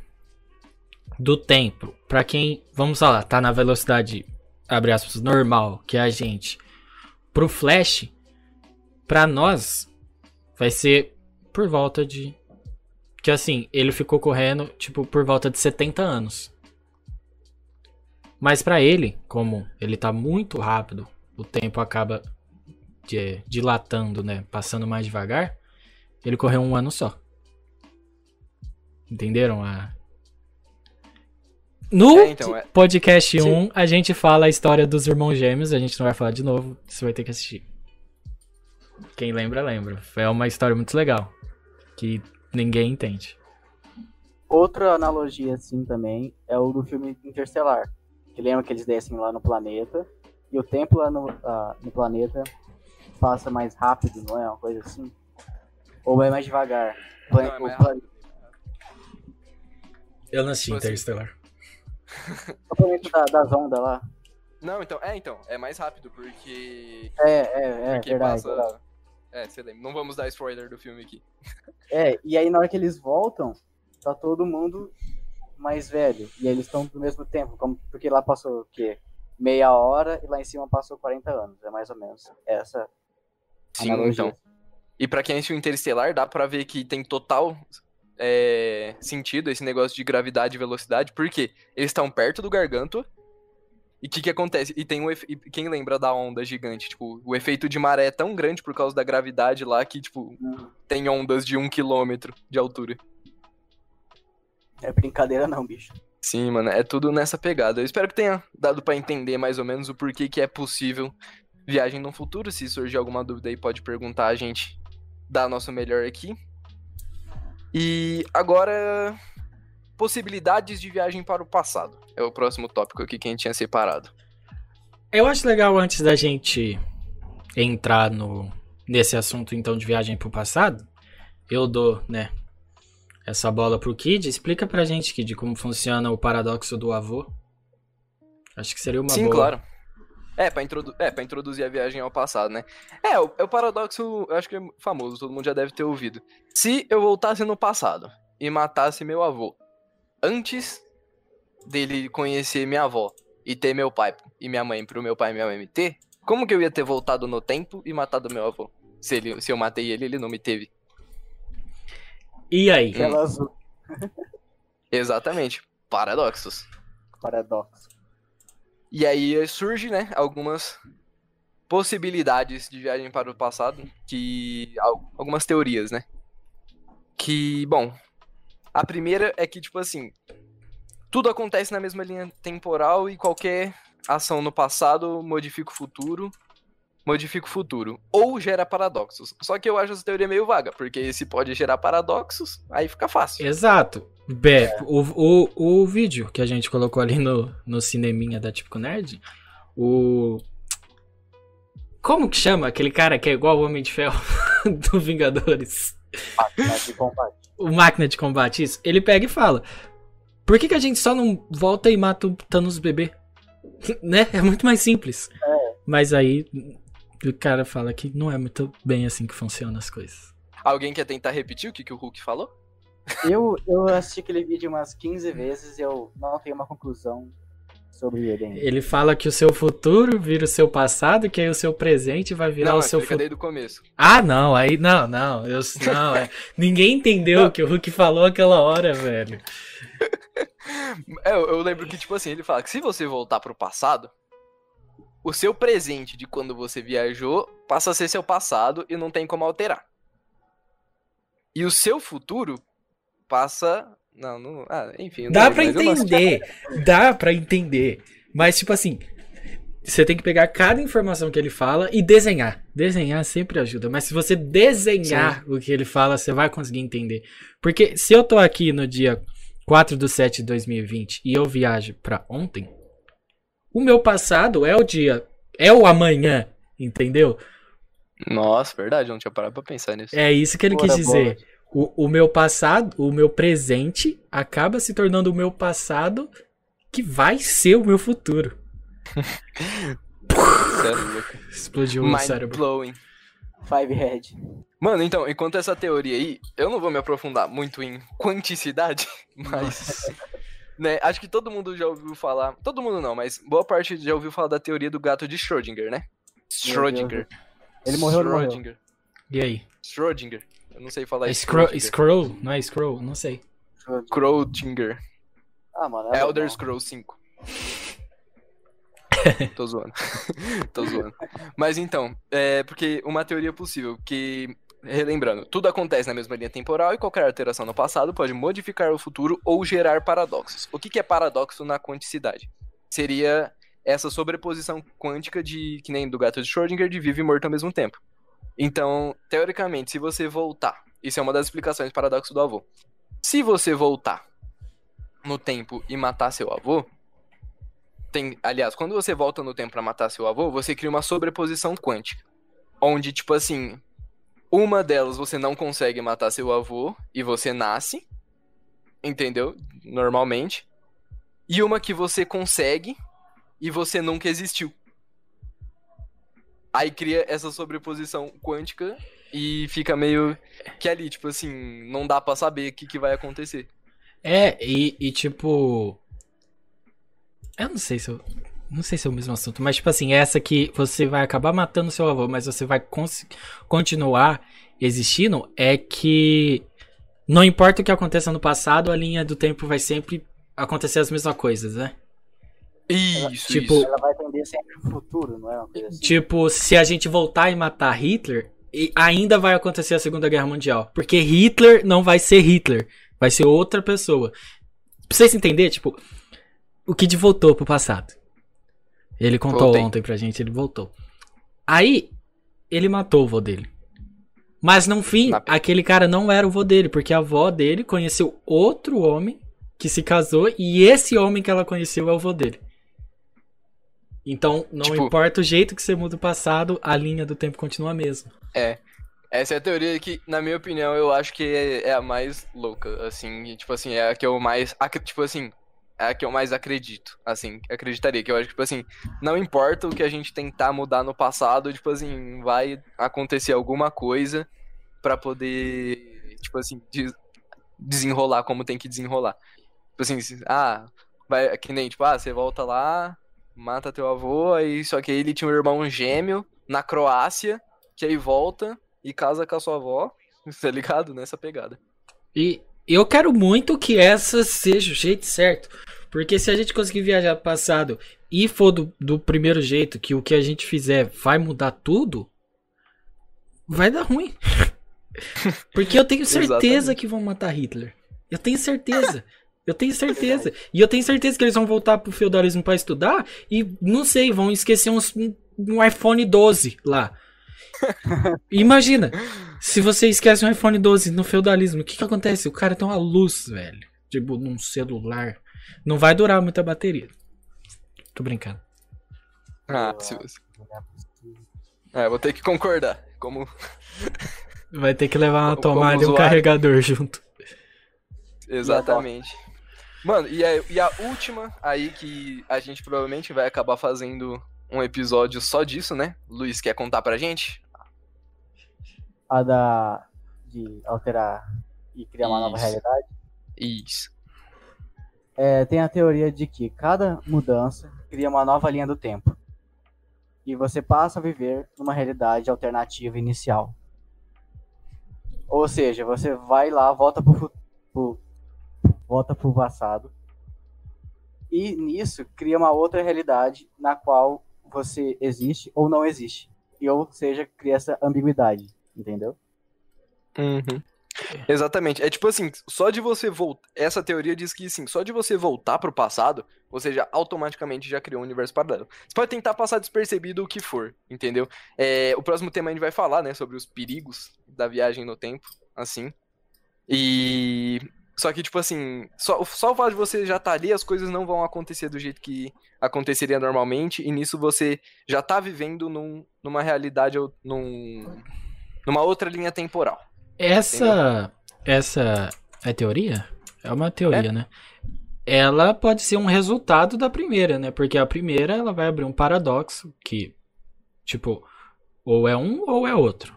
do tempo para quem, vamos falar, tá na velocidade abre aspas normal, que é a gente, pro Flash, para nós vai ser por volta de que assim, ele ficou correndo tipo por volta de 70 anos. Mas para ele, como ele tá muito rápido, o tempo acaba de, dilatando, né, passando mais devagar, ele correu um ano só. Entenderam a. No é, então, é... podcast 1, a gente fala a história dos irmãos gêmeos, a gente não vai falar de novo, você vai ter que assistir. Quem lembra, lembra. É uma história muito legal, que ninguém entende. Outra analogia, assim, também, é o do filme Interstellar. Que lembra que eles descem lá no planeta, e o tempo lá no, uh, no planeta passa mais rápido, não é? Uma coisa assim? Ou é mais devagar? Não, é mais o, eu nasci tipo assim, Interstellar. [laughs] O planeta da, das ondas lá. Não, então, é, então, é mais rápido, porque. É, é, é, porque verdade, passa... verdade. É, você lembra. Não vamos dar spoiler do filme aqui. É, e aí na hora que eles voltam, tá todo mundo mais velho. E aí eles estão do mesmo tempo, como, porque lá passou o quê? Meia hora e lá em cima passou 40 anos. É mais ou menos essa Sim, analogia. então. E pra quem assistiu Interestelar, dá pra ver que tem total é, sentido esse negócio de gravidade e velocidade, porque eles estão perto do Gargantua. E o que, que acontece? E tem um efe... quem lembra da onda gigante? Tipo, o efeito de maré é tão grande por causa da gravidade lá que, tipo, tem ondas de um quilômetro de altura. É brincadeira não, bicho. Sim, mano, é tudo nessa pegada. Eu espero que tenha dado pra entender mais ou menos o porquê que é possível viagem no futuro. Se surgir alguma dúvida aí, pode perguntar, a gente dá nosso melhor aqui. E agora, possibilidades de viagem para o passado. É o próximo tópico aqui que a gente tinha separado. Eu acho legal antes da gente entrar no nesse assunto então de viagem pro passado, eu dou, né, essa bola pro Kid. Explica pra gente, Kid, como funciona o paradoxo do avô. Acho que seria uma Sim, boa. claro. É pra, introdu é, pra introduzir a viagem ao passado, né? É, o, é o paradoxo, eu acho que é famoso, todo mundo já deve ter ouvido. Se eu voltasse no passado e matasse meu avô, antes dele conhecer minha avó e ter meu pai e minha mãe pro meu pai e minha mãe me ter, como que eu ia ter voltado no tempo e matado meu avô? Se, ele, se eu matei ele, ele não me teve. E aí? Azul. Exatamente. Paradoxos. Paradoxo. E aí surge, né, algumas possibilidades de viagem para o passado, que al- algumas teorias, né? Que, bom, a primeira é que tipo assim, tudo acontece na mesma linha temporal e qualquer ação no passado modifica o futuro, modifica o futuro ou gera paradoxos. Só que eu acho essa teoria meio vaga, porque se pode gerar paradoxos, aí fica fácil. Exato. Bé, o, o, o vídeo que a gente colocou ali no, no cineminha da Típico Nerd, o. Como que chama aquele cara que é igual o Homem de Ferro [laughs] do Vingadores? Máquina de combate. O Máquina de Combate, isso. Ele pega e fala: Por que, que a gente só não volta e mata o Thanos bebê? [laughs] né? É muito mais simples. Mas aí o cara fala que não é muito bem assim que funcionam as coisas. Alguém quer tentar repetir o que, que o Hulk falou? Eu, eu assisti aquele vídeo umas 15 vezes e eu não tenho uma conclusão sobre ele ainda. Ele fala que o seu futuro vira o seu passado, que aí o seu presente vai virar não, o seu futuro. desde o começo. Ah, não, aí não, não, eu não, é. Ninguém entendeu o que o Hulk falou aquela hora, velho. [laughs] É, eu, eu lembro que, tipo assim, ele fala que se você voltar pro passado, o seu presente de quando você viajou passa a ser seu passado e não tem como alterar. E o seu futuro passa. Não, não. Ah, enfim. Dá assisti. entender, dá pra entender. Mas, tipo assim, você tem que pegar cada informação que ele fala e desenhar. Desenhar sempre ajuda. Mas se você desenhar o que ele fala, você vai conseguir entender. Porque se eu tô aqui no dia 4 de 7 de 2020 e eu viajo pra ontem, o meu passado é o dia, é o amanhã, entendeu? Nossa, verdade, eu não tinha parado pra pensar nisso. É isso que ele quis dizer. O, o meu passado, o meu presente, acaba se tornando o meu passado, que vai ser o meu futuro. [laughs] É louco. Explodiu o Mind cérebro. blowing. Five Head. Mano, então, enquanto essa teoria aí, eu não vou me aprofundar muito em quanticidade, [laughs] mas. Né, acho que todo mundo já ouviu falar. Todo mundo não, mas boa parte já ouviu falar da teoria do gato de Schrödinger, né? Schrödinger. Ele morreu? Schrödinger. E aí? Schrödinger. Eu não sei falar É isso. scroll, scroll? Não é scroll? Não sei. Schrödinger. Ah, mano. é Elder bom. Scrolls 5. [laughs] Tô zoando. [laughs] Tô zoando. Mas então, é porque uma teoria possível que, relembrando, tudo acontece na mesma linha temporal e qualquer alteração no passado pode modificar o futuro ou gerar paradoxos. O que, que é paradoxo na quanticidade? Seria essa sobreposição quântica de, que nem do gato de Schrödinger, de vivo e morto ao mesmo tempo. Então, teoricamente, se você voltar, isso é uma das explicações do paradoxo do avô. Se você voltar no tempo e matar seu avô, tem, aliás, quando você volta no tempo pra matar seu avô, você cria uma sobreposição quântica, onde tipo assim, uma delas você não consegue matar seu avô e você nasce, entendeu? Normalmente, e uma que você consegue e você nunca existiu. Aí cria essa sobreposição quântica e fica meio que ali, tipo assim, não dá pra saber o que, que vai acontecer. É, e, e tipo. Eu não sei se eu. Não sei se é o mesmo assunto, mas tipo assim, essa que você vai acabar matando seu avô, mas você vai continuar existindo, é que não importa o que aconteça no passado, a linha do tempo vai sempre acontecer as mesmas coisas, né? Isso, tipo, isso. Ela vai atender sempre o futuro, não é uma coisa assim? Tipo, se a gente voltar e matar Hitler, ainda vai acontecer a Segunda Guerra Mundial. Porque Hitler não vai ser Hitler, vai ser outra pessoa. Pra vocês entenderem, tipo, o Kid voltou pro passado. Ele contou Voltei. ontem pra gente, ele voltou. Aí, ele matou o vô dele. Mas no fim, Na... aquele cara não era o vô dele, porque a avó dele conheceu outro homem que se casou e esse homem que ela conheceu é o vô dele. Então, não tipo, importa o jeito que você muda o passado, a linha do tempo continua a mesma. É. Essa é a teoria que, na minha opinião, eu acho que é, é a mais louca, assim, tipo assim, é a que eu mais, tipo assim, é a que eu mais acredito, assim, acreditaria, que eu acho que, tipo assim, não importa o que a gente tentar mudar no passado, tipo assim, vai acontecer alguma coisa para poder, tipo assim, desenrolar como tem que desenrolar. Tipo assim, ah, vai, que nem, tipo, ah, você volta lá, mata teu avô, aí só que ele tinha um irmão gêmeo na Croácia, que aí volta e casa com a sua avó, [laughs] tá ligado? Nessa pegada. E eu quero muito que essa seja o jeito certo. Porque se a gente conseguir viajar pro passado e for do, do primeiro jeito, que o que a gente fizer vai mudar tudo, vai dar ruim. [laughs] Porque eu tenho certeza que vão matar Hitler. Eu tenho certeza. Eu tenho certeza. E eu tenho certeza que eles vão voltar pro feudalismo para estudar e, não sei, vão esquecer uns, um iPhone 12 lá. [laughs] Imagina, se você esquece um iPhone 12 no feudalismo, o que que acontece? O cara tem uma luz, velho. Tipo, num celular. Não vai durar muita bateria. Tô brincando. Ah, se você... É, vou ter que concordar. Como. Vai ter que levar uma tomada e um carregador junto. Exatamente. Mano, e a, e a última aí que a gente provavelmente vai acabar fazendo um episódio só disso, né? Luiz, quer contar pra gente? A da. de alterar e criar Isso. uma nova realidade? Isso. É, tem a teoria de que cada mudança cria uma nova linha do tempo. E você passa a viver numa realidade alternativa inicial. Ou seja, você vai lá, volta pro, pro, volta pro passado. E nisso cria uma outra realidade na qual você existe ou não existe. E ou seja, cria essa ambiguidade, entendeu? Uhum. Exatamente. É tipo assim, só de você voltar. Essa teoria diz que sim, só de você voltar pro passado, você já automaticamente já criou um universo paralelo. Você pode tentar passar despercebido o que for, entendeu? É, o próximo tema a gente vai falar, né, sobre os perigos da viagem no tempo, assim. E só que, tipo assim, só, só o fato de você já estar tá ali, as coisas não vão acontecer do jeito que aconteceria normalmente, e nisso você já tá vivendo num, numa realidade ou num, numa outra linha temporal. Essa. Entendeu? Essa é teoria? É uma teoria, é. né? Ela pode ser um resultado da primeira, né? Porque a primeira ela vai abrir um paradoxo que, tipo, ou é um ou é outro.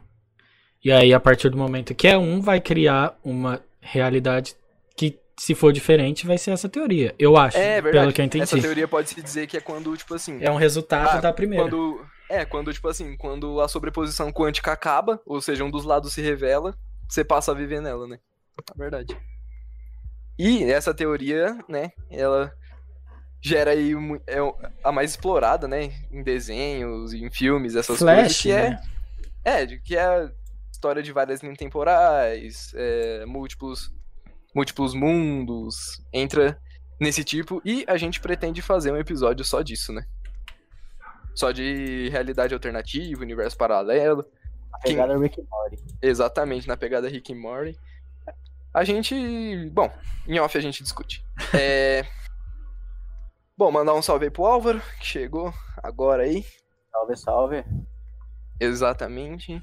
E aí, a partir do momento que é um, vai criar uma realidade que se for diferente, vai ser essa teoria. Eu acho, é, verdade. pelo que eu entendi. Essa teoria pode se dizer que é quando, tipo assim... É um resultado ah, da primeira. Quando, é, quando, tipo assim, quando a sobreposição quântica acaba, ou seja, um dos lados se revela, você passa a viver nela, né? É verdade. E essa teoria, né, ela gera aí é a mais explorada, né, em desenhos, em filmes, essas Flash, coisas, que é... Né? É, que é a história de várias linhas temporais, é, múltiplos múltiplos mundos, entra nesse tipo, e a gente pretende fazer um episódio só disso, né? Só de realidade alternativa, universo paralelo. Na pegada. Rick and Morty. Exatamente, na pegada Rick and Morty. A gente. Bom, em off a gente discute. [laughs] É. Bom, mandar um salve aí pro Álvaro, que chegou agora aí. Salve, salve. Exatamente.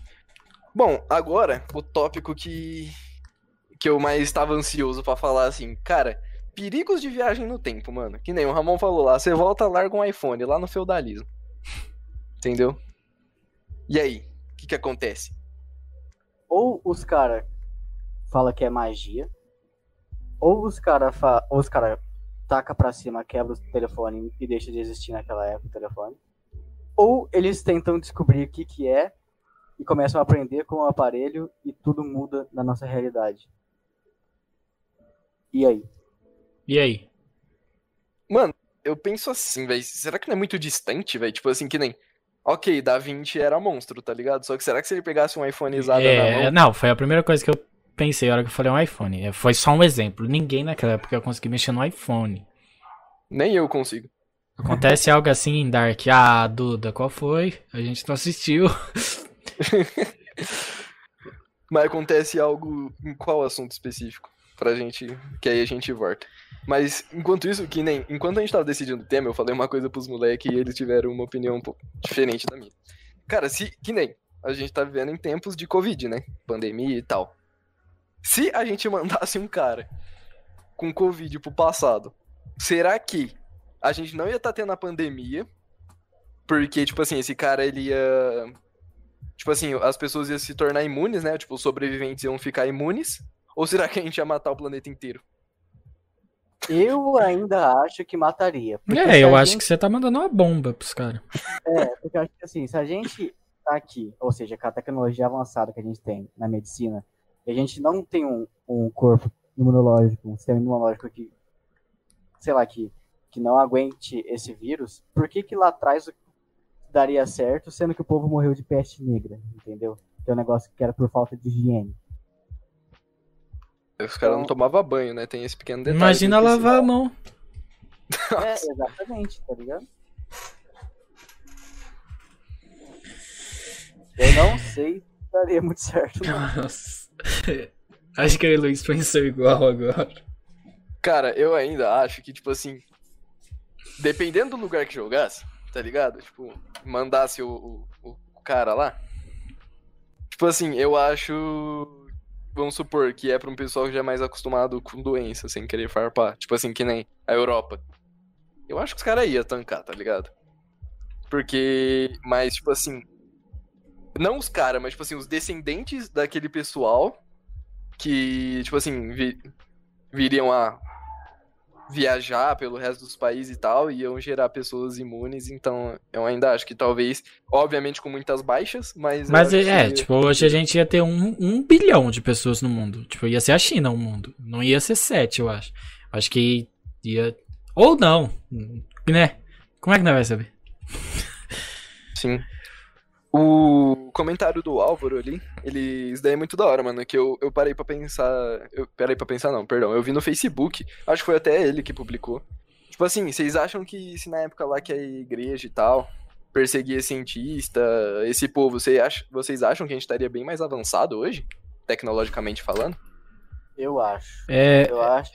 Bom, agora o tópico que que eu mais estava ansioso para falar assim, cara, perigos de viagem no tempo, mano. Que nem o Ramon falou lá, você volta, larga um iPhone lá no feudalismo. Entendeu? E aí, o que que acontece? Ou os cara fala que é magia, ou os cara fa os cara taca pra cima, quebra o telefone e deixa de existir naquela época o telefone. Ou eles tentam descobrir o que que é e começam a aprender com o aparelho e tudo muda na nossa realidade. E aí? E aí? Mano, eu penso assim, velho. Será que não é muito distante, velho? Tipo assim, que nem. Ok, Da Vinci era monstro, tá ligado? Só que será que se ele pegasse um iPhoneizado na É, mão. não, foi a primeira coisa que eu pensei na hora que eu falei um iPhone. É, Foi só um exemplo. Ninguém naquela época conseguia mexer no iPhone. Nem eu consigo. Acontece algo assim em Dark. Ah, Duda, qual foi? A gente não assistiu. [laughs] Mas acontece algo em qual assunto específico? Pra gente. Que aí a gente volta. Mas enquanto isso, que nem. Enquanto a gente tava decidindo o tema, eu falei uma coisa pros moleques e eles tiveram uma opinião um pouco diferente da minha. Cara, se. Que nem. A gente tá vivendo em tempos de Covid, né? Pandemia e tal. Se a gente [laughs] mandasse um cara com Covid pro passado, será que a gente não ia estar tendo a pandemia? Porque, tipo assim, esse cara ele ia Tipo assim, as pessoas iam se tornar imunes, né? Tipo, os sobreviventes iam ficar imunes? Ou será que a gente ia matar o planeta inteiro? Eu ainda acho que mataria. É, eu acho gente- que você tá mandando uma bomba pros caras. É, porque eu acho que assim, se a gente tá aqui, ou seja, com a tecnologia avançada que a gente tem na medicina, e a gente não tem um, um corpo imunológico, um sistema imunológico que, sei lá, que, que não aguente esse vírus, por que que lá atrás daria certo, sendo que o povo morreu de peste negra, entendeu? Que é um negócio que era por falta de higiene. Os caras não Então- tomavam banho, né? Tem esse pequeno detalhe. Imagina lavar a mão. É, exatamente, tá ligado? Eu não sei se daria muito certo, não. Nossa. Acho que a Luiz pensou igual agora. Cara, eu ainda acho que, tipo assim. Dependendo do lugar que jogasse, tá ligado? Tipo, mandasse o, o, o cara lá. Tipo assim, eu acho. Vamos supor que é pra um pessoal que já é mais acostumado com doença, sem querer farpar. Tipo assim, que nem a Europa. Eu acho que os caras iam tancar, tá ligado? Porque. Mas, tipo assim. Não os caras, mas, tipo assim, os descendentes daquele pessoal que, tipo assim, vi- viriam a viajar pelo resto dos países e tal, e iam gerar pessoas imunes, então eu ainda acho que talvez, obviamente com muitas baixas, mas. Mas que é, seria- tipo, hoje a gente ia ter um, um bilhão de pessoas no mundo. Tipo, ia ser a China o mundo. Não ia ser sete, eu acho. Acho que ia. Ou não. Né? Como é que nós vai saber? Sim. O comentário do Álvaro ali, ele, isso daí é muito da hora, mano, que eu, eu parei pra pensar, eu parei pra pensar não, perdão, eu vi no Facebook, acho que foi até ele que publicou. Tipo assim, vocês acham que se na época lá que a igreja e tal perseguia cientista, esse povo, vocês acham, vocês acham que a gente estaria bem mais avançado hoje, tecnologicamente falando? Eu acho. É. Eu acho.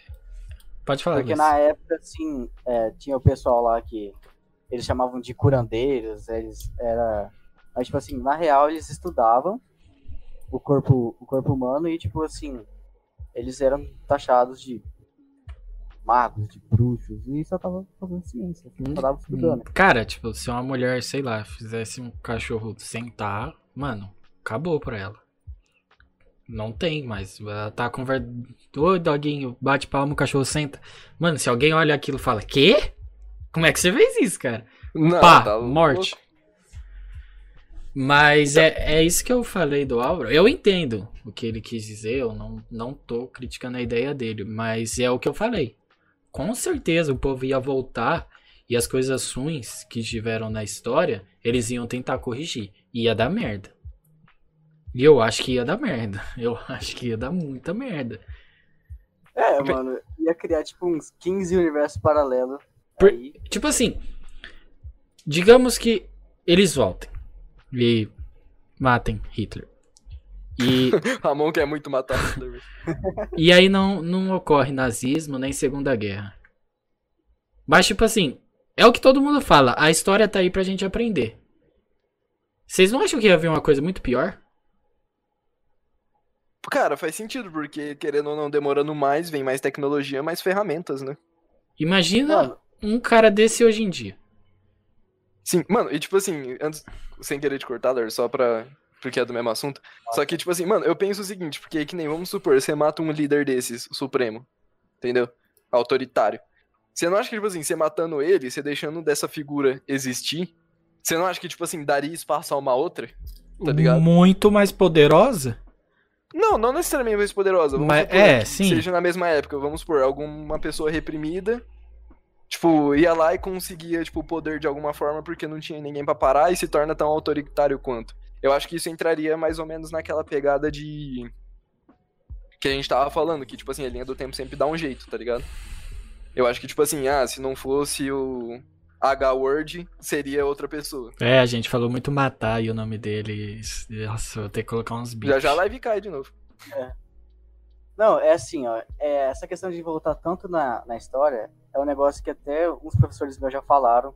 Pode falar. Porque na época, assim, é, tinha o pessoal lá que eles chamavam de curandeiros, eles era. Mas, tipo assim, na real eles estudavam o corpo, o corpo humano e, tipo assim, eles eram taxados de magos, de bruxos, e só tava fazendo ciência, assim, só tava estudando. Cara, tipo, se uma mulher, sei lá, fizesse um cachorro sentar, mano, acabou pra ela. Não tem mais. Ela tá conversando. Ô, doguinho, bate palma, o cachorro senta. Mano, se alguém olha aquilo e fala, quê? Como é que você fez isso, cara? Não, Pá, tá morte. Mas é, é isso que eu falei do Álvaro. Eu entendo o que ele quis dizer, eu não, não tô criticando a ideia dele, mas é o que eu falei. Com certeza o povo ia voltar e as coisas ruins que tiveram na história, eles iam tentar corrigir. Ia dar merda. E eu acho que ia dar merda. [laughs] Eu acho que ia dar muita merda. É, mano, ia criar, tipo, uns 15 universos paralelos. Por- Tipo assim, digamos que eles voltem e matem Hitler. E [laughs] Ramon quer muito matar Hitler. [laughs] E aí não, não ocorre nazismo nem Segunda Guerra. Mas, tipo assim, é o que todo mundo fala. A história tá aí pra gente aprender. Vocês não acham que ia vir uma coisa muito pior? Cara, faz sentido, porque querendo ou não, demorando mais, vem mais tecnologia, mais ferramentas, né? Imagina mano, um cara desse hoje em dia. Sim, mano, e tipo assim, antes, sem querer te cortar, Lar, só pra. Porque é do mesmo assunto. Só que, tipo assim, mano, eu penso o seguinte, porque que nem, vamos supor, você mata um líder desses, o Supremo. Entendeu? Autoritário. Você não acha que, tipo assim, você matando ele, você deixando dessa figura existir, você não acha que, tipo assim, daria espaço a uma outra? Tá ligado? Muito mais poderosa? Não, não necessariamente mais poderosa. Vamos Mas- supor é, sim. Seja na mesma época, vamos supor, alguma pessoa reprimida, tipo, ia lá e conseguia, tipo, o poder de alguma forma porque não tinha ninguém pra parar e se torna tão autoritário quanto. Eu acho que isso entraria mais ou menos naquela pegada de. Que a gente tava falando, que, tipo assim, a linha do tempo sempre dá um jeito, tá ligado? Eu acho que, tipo assim, ah, se não fosse o H-Word, seria outra pessoa. É, a gente falou muito matar e o nome dele. Nossa, eu vou ter que colocar uns bichos. Já já a live cai de novo. Não, é assim, ó. é, essa questão de voltar tanto na, na história é um negócio que até uns professores meus já falaram.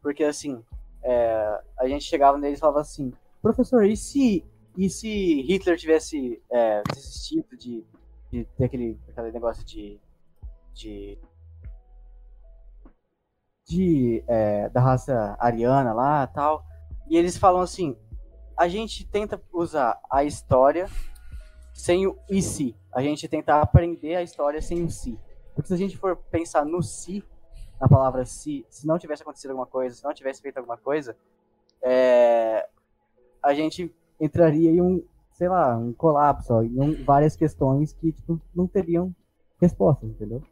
Porque, assim, é, a gente chegava neles e falava assim: professor, e se, e se Hitler tivesse é, desistido de, de ter aquele, aquele negócio de. de. de é, da raça ariana lá tal. E eles falam assim: a gente tenta usar a história sem o e se. A gente tenta aprender a história sem o se. Porque se a gente for pensar no se, na palavra se, se não tivesse acontecido alguma coisa, se não tivesse feito alguma coisa, é, a gente entraria em um, sei lá, um colapso, ó, em um- várias questões que tipo, não teriam resposta, entendeu?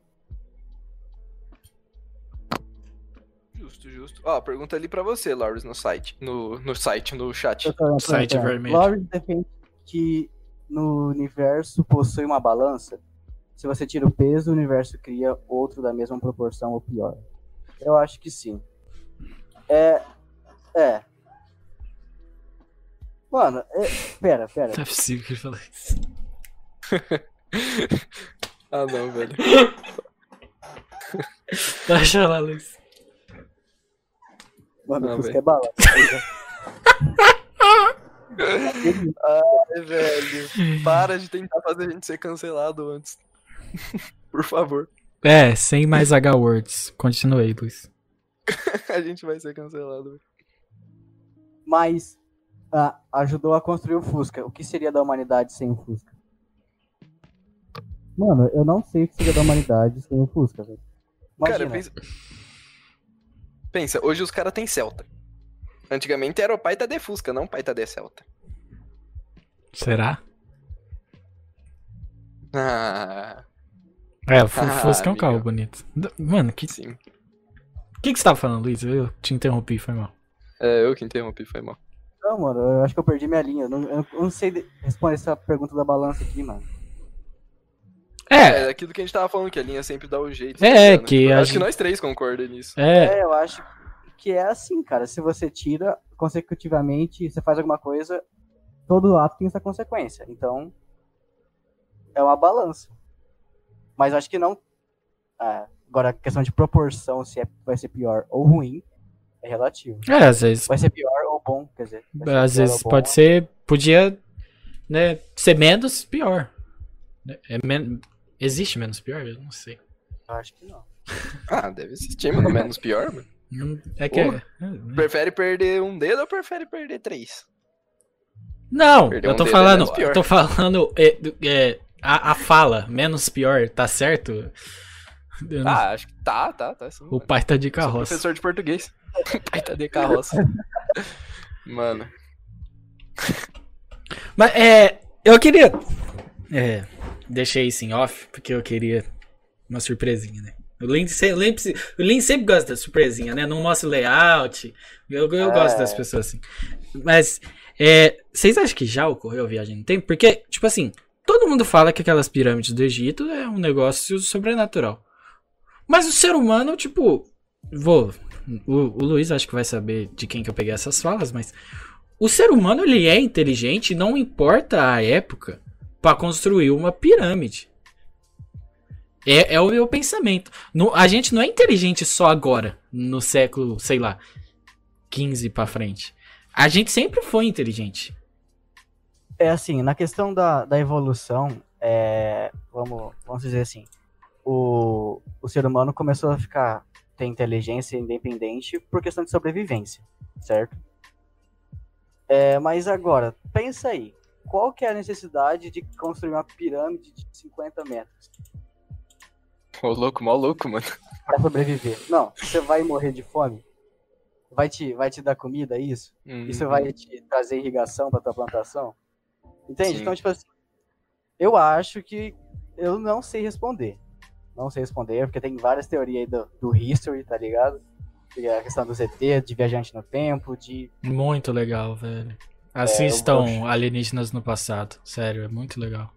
Justo, justo. Ó, pergunta ali pra você, Lawrence, no site. No, no site, no chat. Eu tô- eu tô- Site vermelho. Lawrence defende que no universo possui uma balança. Se você tira o peso, o universo cria outro da mesma proporção ou pior. Eu acho que sim. É. É. Mano, é, pera, pera. Não é possível que ele falou isso. [laughs] ah, não, velho. [laughs] Deixa lá, Luiz. Mano, Não, o Fusca velho. é balança. [laughs] Ai, velho. Para de tentar fazer a gente ser cancelado antes. [laughs] Por favor. É, sem mais H-words. Continuei, Luiz. [laughs] A gente vai ser cancelado. velho. Mas ah, ajudou a construir o Fusca. O que seria da humanidade sem o Fusca? Mano, eu não sei o que seria da humanidade sem o Fusca, velho. Cara, pensa. Pensa, hoje os caras têm Celta. Antigamente era o pai tá de Fusca, não o pai tá de Celta. Será? Ah, É, o Fu- Fusca é um carro bonito. Mano, o que, sim. que, que você tava falando, Luiz? Eu te interrompi, foi mal. É, eu que interrompi, foi mal. Não, mano, eu acho que eu perdi minha linha. Eu não, eu não sei de- responder essa pergunta da balança aqui, mano. É, É, aquilo que a gente tava falando, que a linha sempre dá o jeito. É, tá que Acho gente- que nós três concordamos nisso. é. É, eu acho que é assim, cara. Se você tira consecutivamente, você faz alguma coisa, todo ato tem essa consequência. Então, é uma balança. Mas acho que não. ah, agora, a questão de proporção, se é- vai ser pior ou ruim, é relativo. É, às vezes. Vai ser pior ou bom, quer dizer. Às vezes pode ser. Podia, né, ser menos pior. É men Existe menos pior? Eu não sei. Eu acho que não. [laughs] Ah, deve existir, mano. Menos pior, mano. É que. Porra. é- Prefere perder um dedo ou prefere perder três? Não, Perder eu um tô é falando. pior. eu tô falando. é, do- é, a, a fala, menos pior, tá certo? Não- Ah, acho que tá, tá, tá sim. o mano. pai tá de carroça. professor de português. [laughs] o pai tá de carroça. [laughs] Mano. Mas é. Eu queria. É. Deixei isso em off, porque eu queria uma surpresinha, né? O Link, se- o Link sempre gosta da surpresinha, né? Não mostra o layout. Eu, eu É. gosto das pessoas assim. Mas, é, vocês acham que já ocorreu a viagem no tempo? Porque, tipo assim, todo mundo fala que aquelas pirâmides do Egito é um negócio sobrenatural. Mas o ser humano, tipo. Vou. O, o Luiz acho que vai saber de quem que eu peguei essas falas, mas. O ser humano ele é inteligente, não importa a época, para construir uma pirâmide. É, é o meu pensamento. No- a gente não é inteligente só agora, no século, sei lá, 15 para frente. A gente sempre foi inteligente. É assim, na questão da, da evolução, é, vamos, vamos dizer assim, o, o ser humano começou a ficar, ter inteligência independente por questão de sobrevivência, certo? É, mas agora, pensa aí, qual que é a necessidade de construir uma pirâmide de 50 metros? Ô, louco, mó louco, mano. Pra sobreviver. Não, você vai morrer de fome? Vai te, vai te dar comida, é isso? Isso Uhum. vai te trazer irrigação pra tua plantação? Entende? Sim. Então, tipo assim, eu acho que eu não sei responder. Não sei responder, porque tem várias teorias aí do, do history, tá ligado? É A questão do ZT, de viajante no tempo, de. Muito legal, velho. Assistam eu- Alienígenas no Passado. Sério, é muito legal.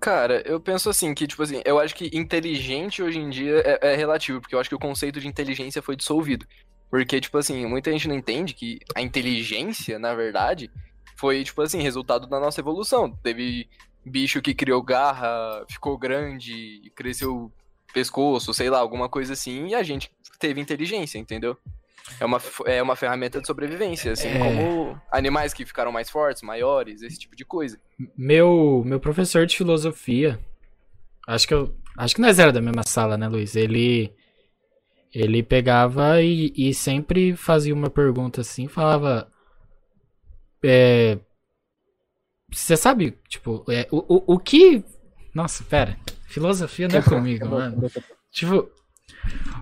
Cara, eu penso assim, que, tipo assim, eu acho que inteligente hoje em dia é, é relativo, porque eu acho que o conceito de inteligência foi dissolvido. Porque, tipo assim, muita gente não entende que a inteligência, na verdade, foi, tipo assim, resultado da nossa evolução. Teve bicho que criou garra, ficou grande, cresceu pescoço, sei lá, alguma coisa assim, e a gente teve inteligência, entendeu? É uma, é uma ferramenta de sobrevivência, assim É. como animais que ficaram mais fortes, maiores, esse tipo de coisa. Meu, meu professor de filosofia, acho que eu, acho que nós era da mesma sala, né, Luiz? Ele ele pegava e, e sempre fazia uma pergunta assim, falava é, você sabe, tipo, é, o, o, o que Nossa, pera. Filosofia não é [laughs] comigo, mano. Tipo,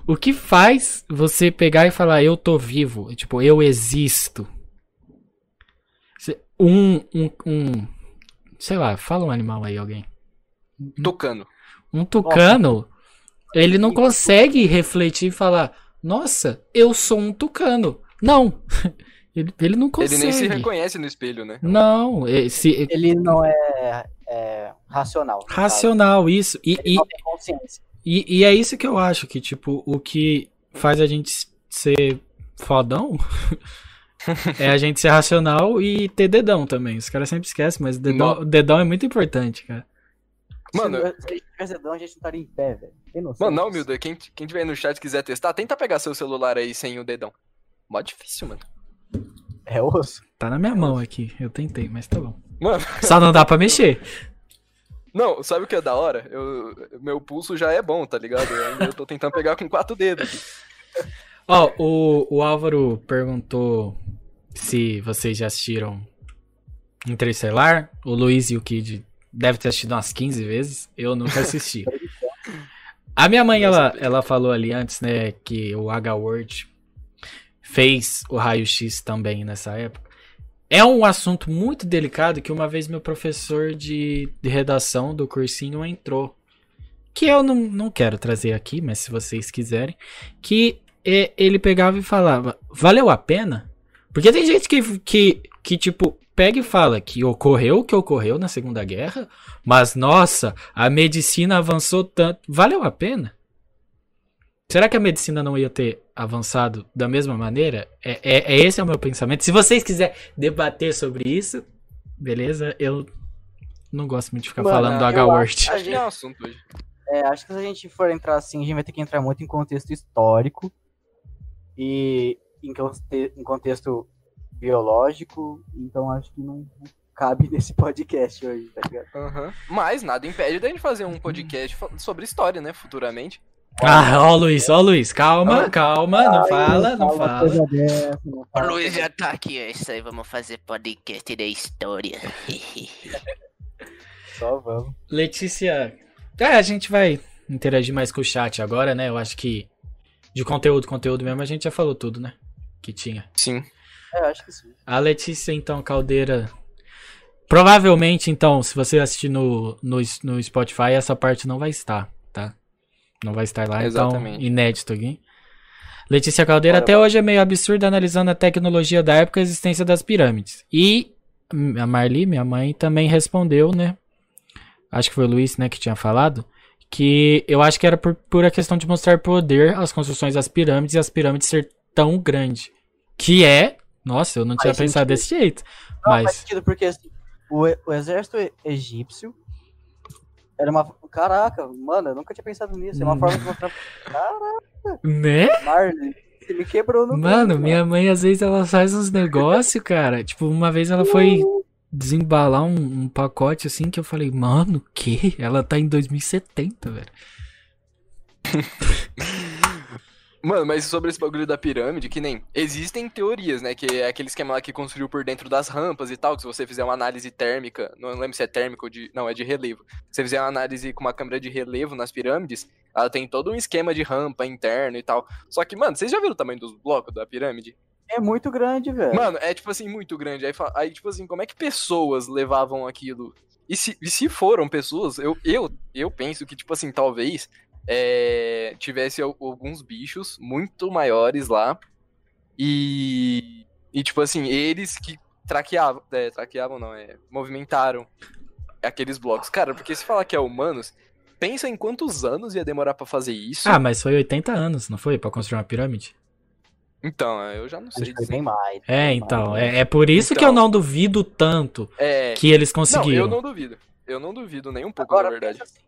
o que faz você pegar e falar eu tô vivo? Tipo, eu existo. Um, um, um, sei lá, fala um animal aí, alguém. Tocando. Um tucano, ele não consegue refletir e falar, nossa, eu sou um tucano. Não. [laughs] Ele, ele não consegue. Ele nem se reconhece no espelho, né? Não, esse, Ele não é, é racional. racional, isso. E, Ele e, não tem consciência. E, e é isso que eu acho, que, tipo, o que faz a gente ser fodão [laughs] é a gente ser racional e ter dedão também. Os caras sempre esquecem, mas dedão, dedão é muito importante, cara. Mano, se, se a gente tivesse a gente não estaria em pé, velho. Tem noção? Mano, não? Milda, quem, quem tiver aí no chat quiser testar, tenta pegar seu celular aí sem o dedão. Mó difícil, mano. É osso. Tá na minha mão aqui. Eu tentei, mas tá bom. Mano, Só não dá pra mexer. não, sabe o que é da hora? Eu, meu pulso já é bom, tá ligado? Eu, ainda- eu tô tentando pegar com quatro dedos. aqui. Ó, o, o Álvaro perguntou se vocês já assistiram Interestelar. O Luiz e o Kid devem ter assistido umas 15 vezes. Eu nunca assisti. A minha mãe, ela, ela falou ali antes, né, que o H-Word fez o raio-x também nessa época. É um assunto muito delicado que uma vez meu professor de, de redação do cursinho entrou. Que eu não, não quero trazer aqui, mas se vocês quiserem. Que é, ele pegava e falava, valeu a pena? Porque tem gente que, que, que, tipo, pega e fala que ocorreu o que ocorreu na Segunda Guerra, mas, nossa, a medicina avançou tanto. Valeu a pena? Será que a medicina não ia ter avançado da mesma maneira? É, é, é esse é o meu pensamento. Se vocês quiserem debater sobre isso, beleza? Eu não gosto muito de ficar Mano, falando do H-Word. Gente- é um assunto hoje. É, acho que se a gente for entrar assim, a gente vai ter que entrar muito em contexto histórico e em, conte- em contexto biológico, então acho que não cabe [laughs] nesse podcast hoje, tá ligado? Aham. Mas nada impede da gente fazer um podcast sobre história, né? Futuramente. Ah, ó, Luiz, ó, Luiz, calma, Ah. calma, não fala, não fala. dessa, não O. Luiz já tá aqui, é isso aí, vamos fazer podcast da história. [laughs] Só vamos. Letícia, é, a gente vai interagir mais com o chat agora, né? Eu acho que de conteúdo, conteúdo mesmo, a gente já falou tudo, né? Que tinha. Sim. É, acho que sim. A Letícia, então, Caldeira. Provavelmente, então, se você assistir no, no, no Spotify, essa parte não vai estar, tá? Não vai estar lá, então, Exatamente. inédito aqui. Letícia Caldeira, Bora, até hoje é meio absurdo analisando a tecnologia da época e a existência das pirâmides. E a Marli, minha mãe, também respondeu, né? Acho que foi o Luiz, né, que tinha falado. Que eu acho que era por pura questão de mostrar poder às construções das pirâmides e as pirâmides ser tão grande. Que é. Nossa, eu não tinha Faz pensado sentido. desse jeito. Não, faz Mas. sentido, porque assim, o, o exército egípcio era uma. Caraca, mano, eu nunca tinha pensado nisso. É uma forma de mostrar. Caraca, Né? Marley, você me quebrou no Mano, minha mãe às vezes ela faz uns negócios, cara. Tipo, uma vez ela foi desembalar um, um pacote assim que eu falei, mano, o que? Ela tá em 2070, velho. [laughs] Mano, mas sobre esse bagulho da pirâmide, que nem. Existem teorias, né? Que é aquele esquema lá que construiu por dentro das rampas e tal, que se você fizer uma análise térmica, não lembro se é térmico ou de. Não, é de relevo. Se você fizer uma análise com uma câmera de relevo nas pirâmides, ela tem todo um esquema de rampa interno e tal. Só que, mano, vocês já viram o tamanho dos blocos da pirâmide? É muito grande, velho. Mano, é tipo assim, muito grande. Aí, aí, tipo assim, como é que pessoas levavam aquilo? E se, e se foram pessoas, eu, eu, eu penso que, tipo assim, talvez é, tivesse al- alguns bichos muito maiores lá. E, e tipo assim, eles que traqueavam, é, traqueavam não, é, movimentaram aqueles blocos. Cara, porque se falar que é humanos, pensa em quantos anos ia demorar pra fazer isso. Ah, mas foi 80 anos, não foi? Pra construir uma pirâmide? Então, eu já não sei foi bem mais. É, bem então. mais. É, é por isso que eu Então. não duvido tanto É, que eles não, conseguiram. eu não duvido. Eu não duvido nem um pouco, Agora, na verdade. pensa assim,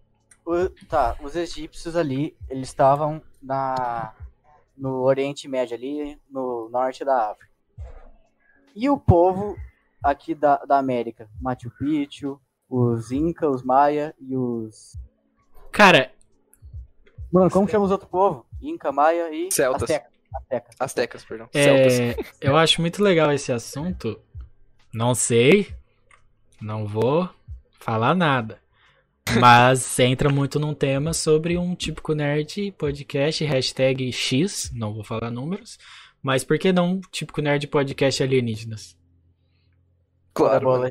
o- tá, os egípcios ali, eles estavam na no Oriente Médio ali, no norte da África. E o povo aqui da, da América, Machu Picchu, os Inca, os Maia e os Cara, Mano, como chama os outros povos? Inca, Maia e Celtas. Azteca. Azteca. Aztecas, perdão. Celtas. é, eu acho muito legal esse assunto. Não sei. Não vou falar nada. Mas entra muito num tema sobre um típico nerd podcast, hashtag X, não vou falar números. Mas por que não típico nerd podcast alienígenas? Claro, mano.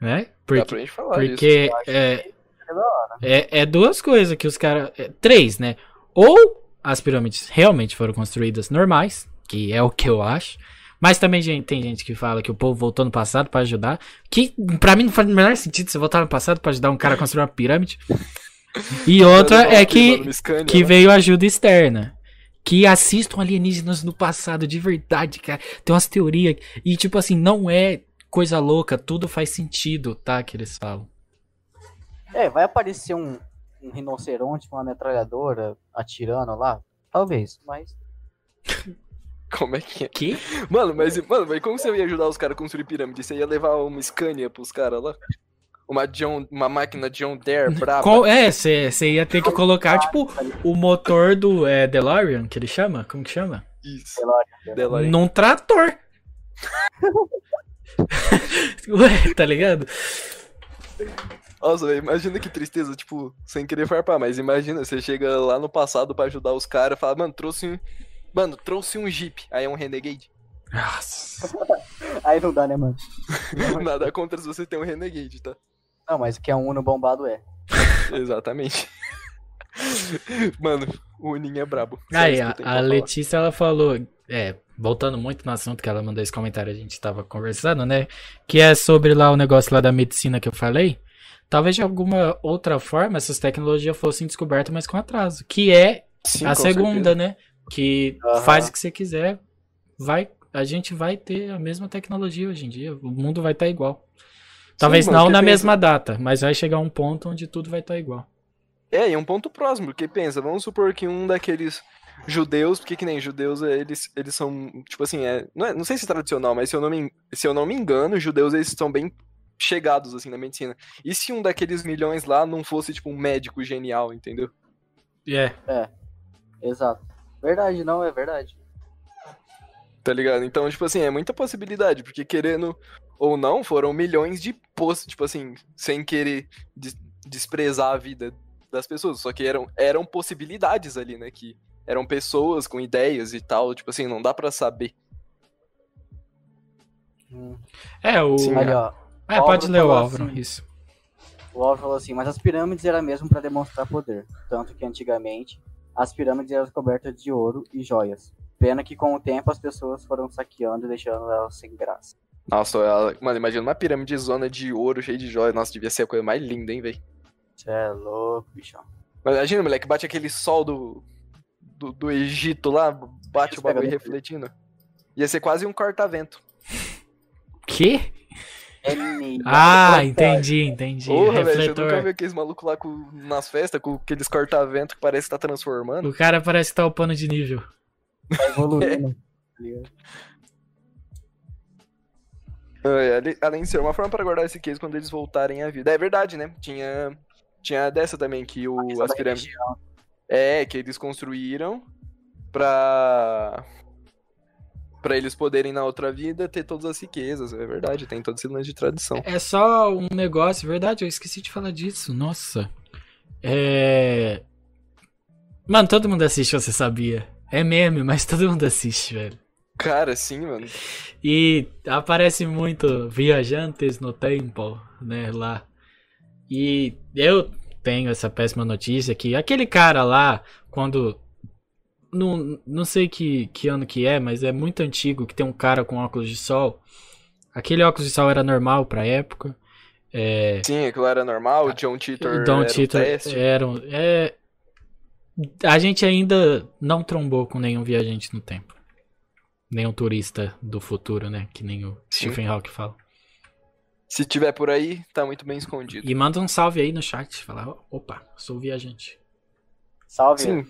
Né? Dá Porque, pra gente falar disso. porque acho é, é da hora. É, é duas coisas que os caras. é, três, né? Ou as pirâmides realmente foram construídas normais, que é o que eu acho. Mas também gente, tem gente que fala que o povo voltou no passado pra ajudar. Que pra mim não faz o menor sentido você voltar no passado pra ajudar um cara a construir uma pirâmide. E outra é que, que né? veio ajuda externa. Que assistam alienígenas no passado, de verdade, cara. Tem umas teorias. E tipo assim, não é coisa louca, tudo faz sentido, tá? Que eles falam. É, vai aparecer um, um rinoceronte com uma metralhadora atirando lá? Talvez, mas. Como é que é? Que? Mano, mas, mano, mas como você ia ajudar os caras a construir pirâmide? Você ia levar uma Scania pros caras lá? Uma, John, uma máquina John Deere braba? Qual, é, você ia ter que colocar, tipo, o motor do é, DeLorean, que ele chama? Como que chama? Isso. DeLorean. DeLorean. Num trator. [laughs] Ué, tá ligado? Nossa, imagina que tristeza, tipo, sem querer farpar, mas imagina, você chega lá no passado pra ajudar os caras e fala, mano, trouxe um. Mano, trouxe um Jeep. Aí é um Renegade. Nossa. [laughs] Aí não dá, né, mano? [laughs] Nada contra se você tem um Renegade, tá? Não, mas que é um Uno bombado é. [laughs] Exatamente. Mano, o Uninho é brabo. Aí, a, a. Letícia, ela falou, é, voltando muito no assunto que ela mandou esse comentário, a gente tava conversando, né? Que é sobre lá o negócio lá da medicina que eu falei. Talvez de alguma outra forma essas tecnologias fossem descobertas, mas com atraso. Que é Sim, a segunda, certeza. né? Que Aham. faz o que você quiser, vai, a gente vai ter a mesma tecnologia hoje em dia. O mundo vai estar igual. Talvez mano, não na pensa- mesma data, mas vai chegar um ponto onde tudo vai estar igual. É, e um ponto próximo, porque pensa, vamos supor que um daqueles judeus, porque que nem judeus, é, eles, eles são, tipo assim, é, não, é- não sei se é tradicional, mas se eu não me, se eu não me engano, os judeus, eles são bem chegados, assim, na medicina. E se um daqueles milhões lá não fosse, tipo, um médico genial, entendeu? É. Exato. Verdade, não, é verdade. Tá ligado? Então, tipo assim, é muita possibilidade, porque querendo ou não, foram milhões de postos, tipo assim, sem querer des- desprezar a vida das pessoas, só que eram, eram possibilidades ali, né, que eram pessoas com ideias e tal, tipo assim, não dá pra saber. Hum. É, o. Sim, Ali, ó. É, o pode ler o Álvaro, assim. isso. O Álvaro falou assim, mas as pirâmides era mesmo para demonstrar poder. Tanto que antigamente as pirâmides eram cobertas de ouro e joias. Pena que com o tempo as pessoas foram saqueando e deixando elas sem graça. Nossa, ela- mano, imagina uma pirâmide zona de ouro cheia de joias. Nossa, devia ser a coisa mais linda, hein, velho. Cê é louco, bichão. Mas Imagina, moleque, bate aquele sol do, do, do Egito lá, bate o bagulho refletindo. Ia ser quase um corta-vento. Que? Ah, entendi, entendi. Porra, velho, você Refletor. nunca viu aqueles malucos lá com, nas festas com aqueles corta-vento que parece que tá transformando? O cara parece que tá upando de nível. Tá evoluindo. [laughs] É, além de ser uma forma para guardar esse case quando eles voltarem à vida. É verdade, né? Tinha, tinha dessa também que o, as pirâmides. É, que eles construíram pra. Pra eles poderem na outra vida ter todas as riquezas. É verdade, tem todo esse lance de tradição. É só um negócio, verdade, eu esqueci de falar disso. Nossa. É. Mano, todo mundo assiste, você sabia. É meme, mas todo mundo assiste, velho. Cara, sim, mano. E aparece muito viajantes no tempo, né, lá. E eu tenho essa péssima notícia que aquele cara lá, quando. Não, não sei que, que ano que é, mas é muito antigo que tem um cara com óculos de sol. Aquele óculos de sol era normal pra época. É, Sim, aquilo era normal, o John Titor era um Titor teste. era um- é, a gente ainda não trombou com nenhum viajante no tempo. Nenhum turista do futuro, né? Que nem o Sim. Stephen Hawking fala. Se tiver por aí, tá muito bem escondido. E manda um salve aí no chat. Fala, opa, sou viajante. Salve. Sim,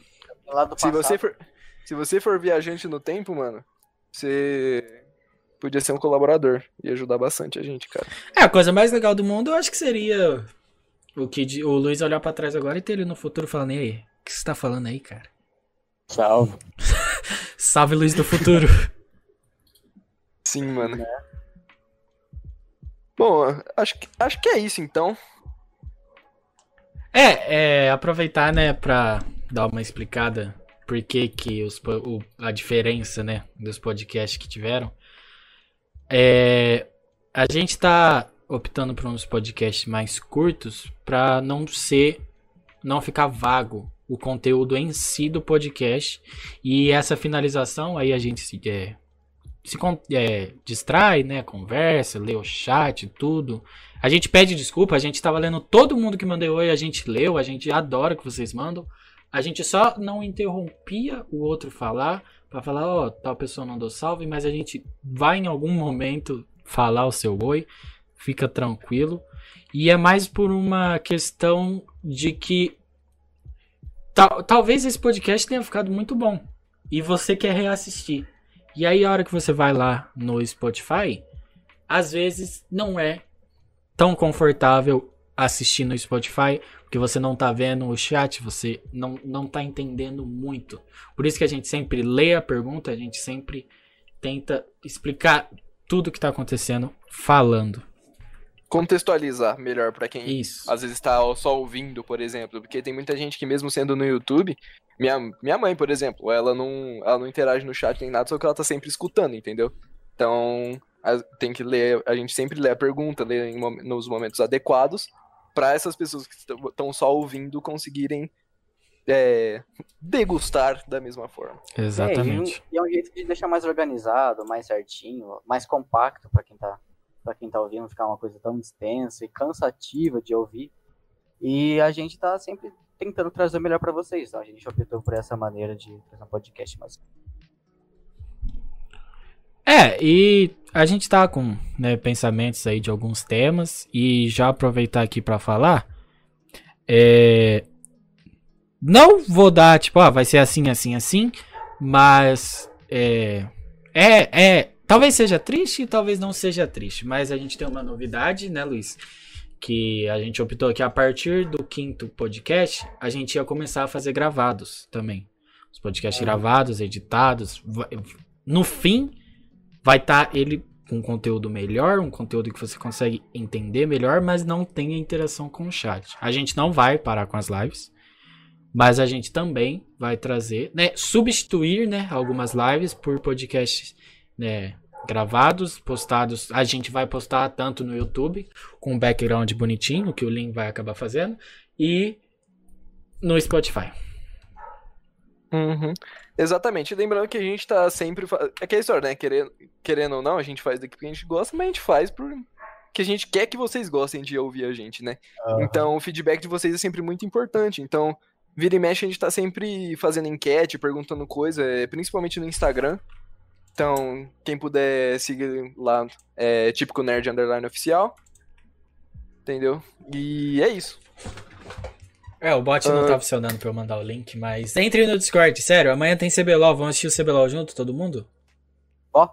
Lá do se passado. você for, se você for viajante no tempo, mano, você podia ser um colaborador e ajudar bastante a gente, cara. É, a coisa mais legal do mundo eu acho que seria o que o Luiz olhar pra trás agora e ter ele no futuro falando, e aí, o que você tá falando aí, cara? Salve. [laughs] Salve, Luiz do futuro. [laughs] Sim, mano. Bom, acho que, acho que é isso então. É, é, aproveitar, né, pra dar uma explicada por que que os, o- a diferença, né, dos podcasts que tiveram. É, a gente tá optando por uns podcasts mais curtos pra não ser, não ficar vago o conteúdo em si do podcast e essa finalização aí a gente se, é, se é, distrai, né, conversa, lê o chat, tudo. A gente pede desculpa, a gente tava lendo todo mundo que mandou oi, a gente leu, a gente adora que vocês mandam. A gente só não interrompia o outro falar pra falar, ó, tal pessoa não deu salve, mas a gente vai em algum momento falar o seu oi, fica tranquilo. E é mais por uma questão de que tal- talvez esse podcast tenha ficado muito bom e você quer reassistir. E aí a hora que você vai lá no Spotify, às vezes não é tão confortável assistir no Spotify, porque você não tá vendo o chat, você não, não tá entendendo muito. Por isso que a gente sempre lê a pergunta, a gente sempre tenta explicar tudo que tá acontecendo falando. Contextualizar melhor pra quem Isso. às vezes tá só ouvindo, por exemplo, porque tem muita gente que mesmo sendo no YouTube, minha, minha mãe, por exemplo, ela não, ela não interage no chat nem nada, só que ela tá sempre escutando, entendeu? Então, a- tem que ler, a gente sempre lê a pergunta, lê em nos momentos adequados, pra essas pessoas que estão só ouvindo conseguirem é, degustar da mesma forma. Exatamente. É, e, é um jeito de deixar mais organizado, mais certinho, mais compacto pra quem tá para quem tá ouvindo, não ficar uma coisa tão extensa e cansativa de ouvir. E a gente tá sempre tentando trazer o melhor pra vocês. Então a gente optou por essa maneira de fazer um podcast mais É, e a gente tá com né, pensamentos aí de alguns temas e já aproveitar aqui pra falar. É, não vou dar tipo, ah, vai ser assim, assim, assim, mas é, é, é, talvez seja triste, talvez não seja triste, mas a gente tem uma novidade, né, Luiz? Que a gente optou que a partir do quinto podcast a gente ia começar a fazer gravados também. Os podcasts gravados, editados. No fim, vai estar ele com um conteúdo melhor, um conteúdo que você consegue entender melhor, mas não tem a interação com o chat. A gente não vai parar com as lives, mas a gente também vai trazer, né, substituir, né, algumas lives por podcasts, né, gravados, postados. A gente vai postar tanto no YouTube com um background bonitinho, que o link vai acabar fazendo, e no Spotify. Uhum. Exatamente. Lembrando que a gente tá sempre. Fa... É aquela história, né? Querendo, querendo ou não, a gente faz daqui porque a gente gosta, mas a gente faz por. Que a gente quer que vocês gostem de ouvir a gente, né? Então o feedback de vocês é sempre muito importante. Então, vira e mexe, a gente tá sempre fazendo enquete, perguntando coisa, é, principalmente no Instagram. Então, quem puder seguir lá, é típico nerd underline oficial. Entendeu? E é isso. É, o bot não Ah. tá funcionando pra eu mandar o link, mas. Entre no Discord, sério, amanhã tem CBLOL, vamos assistir o CBLOL junto, todo mundo? Ó.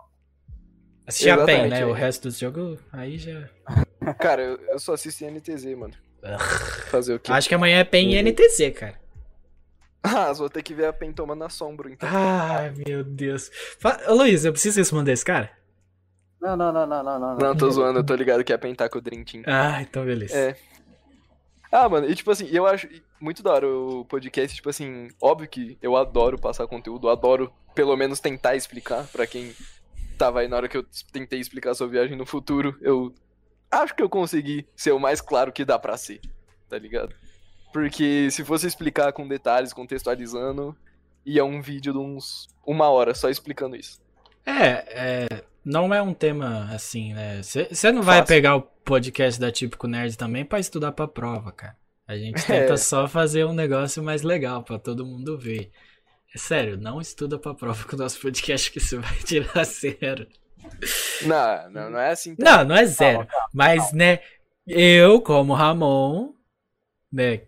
Assistir a PEN, né? é. O resto dos jogos, aí já. [laughs] Cara, eu, eu só assisto em NTZ, mano. Fazer o quê? Acho que amanhã é PEN e NTZ, cara. [laughs] Ah, vou ter que ver a Pen tomando assombro, então. Ai, meu Deus. Fa... Ô, Luiz, eu preciso responder esse cara? Não, não, não, não, não, não. Não, tô zoando, eu tô ligado que a Pen tá com o Dream Team. Ah, então beleza. É. Ah, mano, e tipo assim, eu acho muito da hora o podcast, tipo assim, óbvio que eu adoro passar conteúdo, adoro pelo menos tentar explicar pra quem tava aí na hora que eu tentei explicar sobre viagem no futuro, eu acho que eu consegui ser o mais claro que dá pra ser, tá ligado? Porque se fosse explicar com detalhes, contextualizando, ia um vídeo de uns uma hora só explicando isso. É, é, não é um tema assim, né? Você não vai Fácil. pegar o podcast da Típico Nerd também pra estudar pra prova, cara. A gente tenta É. só fazer um negócio mais legal pra todo mundo ver. É sério, não estuda pra prova com o nosso podcast que você vai [laughs] tirar zero. Não, não, não é assim. Não, não é zero. Mas, né, eu, como Ramon, né,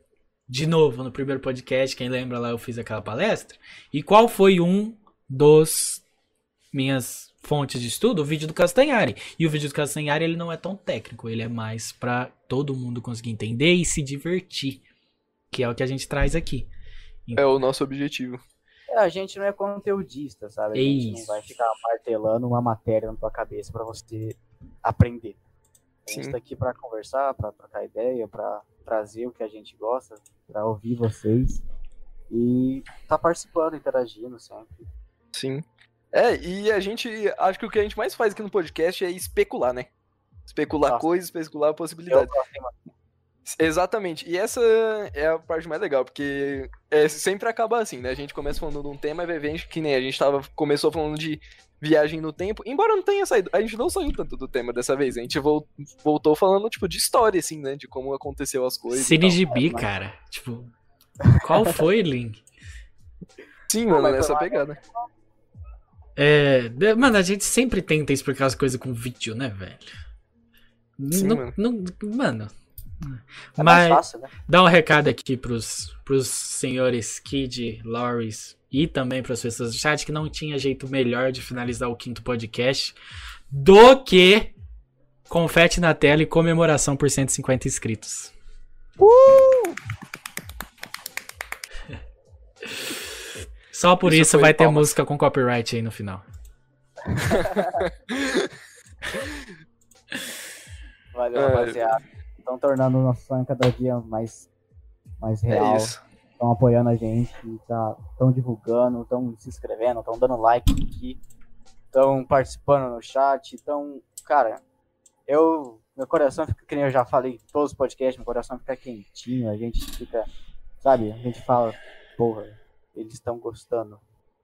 de novo, no primeiro podcast, quem lembra lá, eu fiz aquela palestra. E qual foi um dos minhas fontes de estudo? O vídeo do Castanhari. E o vídeo do Castanhari, ele não é tão técnico, ele é mais pra todo mundo conseguir entender e se divertir. Que é o que a gente traz aqui. É o nosso objetivo. É, a gente não é conteudista, sabe? A gente Isso. não vai ficar martelando uma matéria na tua cabeça pra você aprender. A gente Sim. tá aqui pra conversar, pra trocar ideia, pra trazer o que a gente gosta, pra ouvir vocês e tá participando, interagindo sempre. Sim. É, e a gente. Acho que o que a gente mais faz aqui no podcast é especular, né? Especular Nossa. coisas, especular possibilidades. Exatamente. E essa é a parte mais legal, porque é, sempre acaba assim, né? A gente começa falando de um tema e vai ver que nem a gente tava, começou falando de viagem no tempo, embora não tenha saído, a gente não saiu tanto do tema dessa vez, a gente vol- voltou falando, tipo, de história, assim, né? De como aconteceu as coisas. e Cine tal. Gibi, cara. Tipo, qual foi, Link? Sim, mano, nessa pegada. É, mano, a gente sempre tenta explicar as coisas com vídeo, né, velho? Sim, Não- mano. não- mano. É mais Mas fácil, né? dá um recado aqui pros, pros senhores Kid, Loris e também pras pessoas do chat que não tinha jeito melhor de finalizar o quinto podcast do que confete na tela e comemoração por 150 inscritos. Só por Isso isso, vai ter palmas. música com copyright aí no final. [laughs] Valeu, É. rapaziada. Estão tornando o nosso sonho cada dia mais, mais real. É isso. Estão apoiando a gente, estão divulgando, estão se inscrevendo, estão dando like aqui, estão participando no chat, estão. Cara, eu. Meu coração fica, que nem eu já falei em todos os podcasts, meu coração fica quentinho, a gente fica. Sabe? A gente fala, porra, eles estão gostando.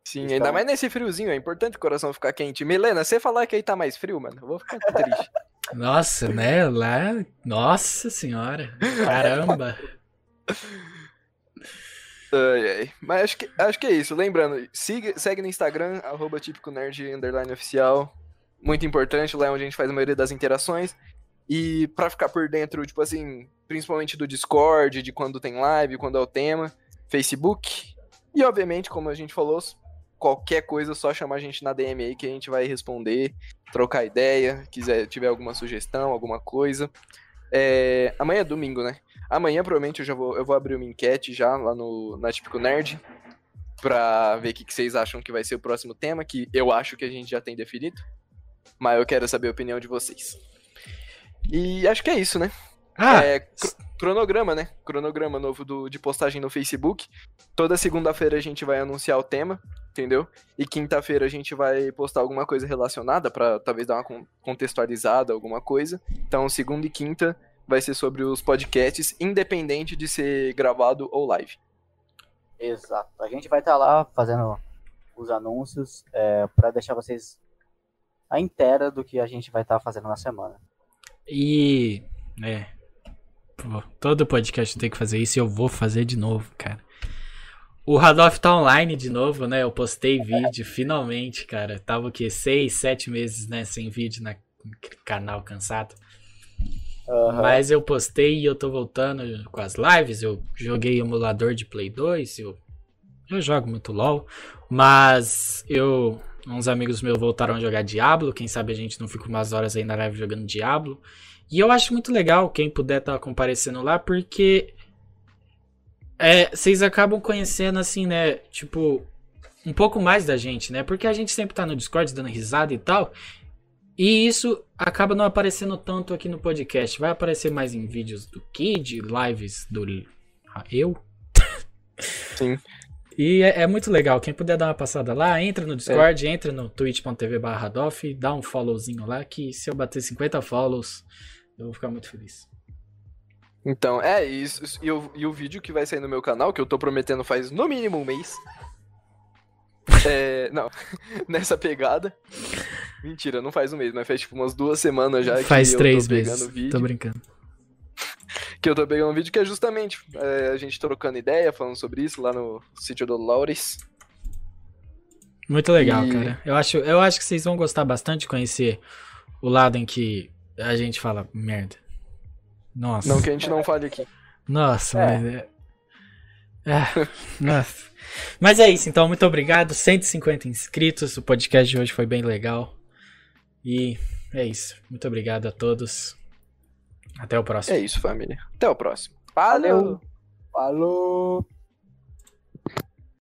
Sim, ainda mais nesse friozinho, é importante o coração ficar quente. Milena, você falar que aí tá mais frio, mano, eu vou ficar triste. [laughs] Nossa, né? Lá. Nossa senhora. Caramba. Ai, ai. Mas acho que, acho que é isso. Lembrando, siga, segue no Instagram, arroba típico nerd underline oficial. Muito importante, lá é onde a gente faz a maioria das interações. E pra ficar por dentro, tipo assim, principalmente do Discord, de quando tem live, quando é o tema, Facebook. E obviamente, como a gente falou, qualquer coisa, só chamar a gente na DM aí que a gente vai responder, trocar ideia, quiser tiver alguma sugestão, alguma coisa. É, amanhã é domingo, né? Amanhã, provavelmente, eu já vou, eu vou abrir uma enquete já lá no, na Típico Nerd pra ver o que, que vocês acham que vai ser o próximo tema, que eu acho que a gente já tem definido. Mas eu quero saber a opinião de vocês. E acho que é isso, né? Ah, É, cronograma, né? Cronograma novo do, de postagem no Facebook. Toda segunda-feira a gente vai anunciar o tema, entendeu? E quinta-feira a gente vai postar alguma coisa relacionada pra talvez dar uma con- contextualizada, alguma coisa. Então, segunda e quinta vai ser sobre os podcasts, independente de ser gravado ou live. Exato. A gente vai estar lá fazendo os anúncios é, para deixar vocês a inteira do que a gente vai estar fazendo na semana. e. É. Todo podcast tem que fazer isso e eu vou fazer de novo, cara. O Radoff tá online de novo, né? Eu postei vídeo, finalmente, cara. Tava o quê? Seis, sete meses, né? Sem vídeo na no canal cansado. Aham. Mas eu postei e eu tô voltando com as lives. Eu joguei emulador de Play 2. Eu, eu jogo muito LOL. Mas eu. Uns amigos meus voltaram a jogar Diablo. Quem sabe a gente não fica umas horas aí na live jogando Diablo. E eu acho muito legal quem puder estar comparecendo lá, porque é, vocês acabam conhecendo, assim, né? Tipo, um pouco mais da gente, né? Porque a gente sempre tá no Discord dando risada e tal. E isso acaba não aparecendo tanto aqui no podcast. Vai aparecer mais em vídeos do Kid, lives do ah, eu. Sim. E é, é muito legal. Quem puder dar uma passada lá, entra no Discord, entra no twitch.tv barra dá um followzinho lá, que se eu bater 50 follows, eu vou ficar muito feliz. Então, é isso. E o, e o vídeo que vai sair no meu canal, que eu tô prometendo faz no mínimo um mês. É, não, [laughs] nessa pegada. Mentira, não faz um mês, mas faz tipo umas duas semanas já faz três meses. vídeo. Tô brincando. [laughs] Que eu tô pegando um vídeo que é justamente é, a gente trocando ideia, falando sobre isso lá no sítio do Laures. Muito legal, E- cara. Eu acho, eu acho que vocês vão gostar bastante de conhecer o lado em que a gente fala merda. Nossa. Não que a gente não fale aqui. Nossa, É. mas é. É, nossa. Mas é isso, então, muito obrigado. 150 inscritos. O podcast de hoje foi bem legal. E é isso. Muito obrigado a todos. Até o próximo. É isso, família. Até o próximo. Valeu. Valeu. Falou!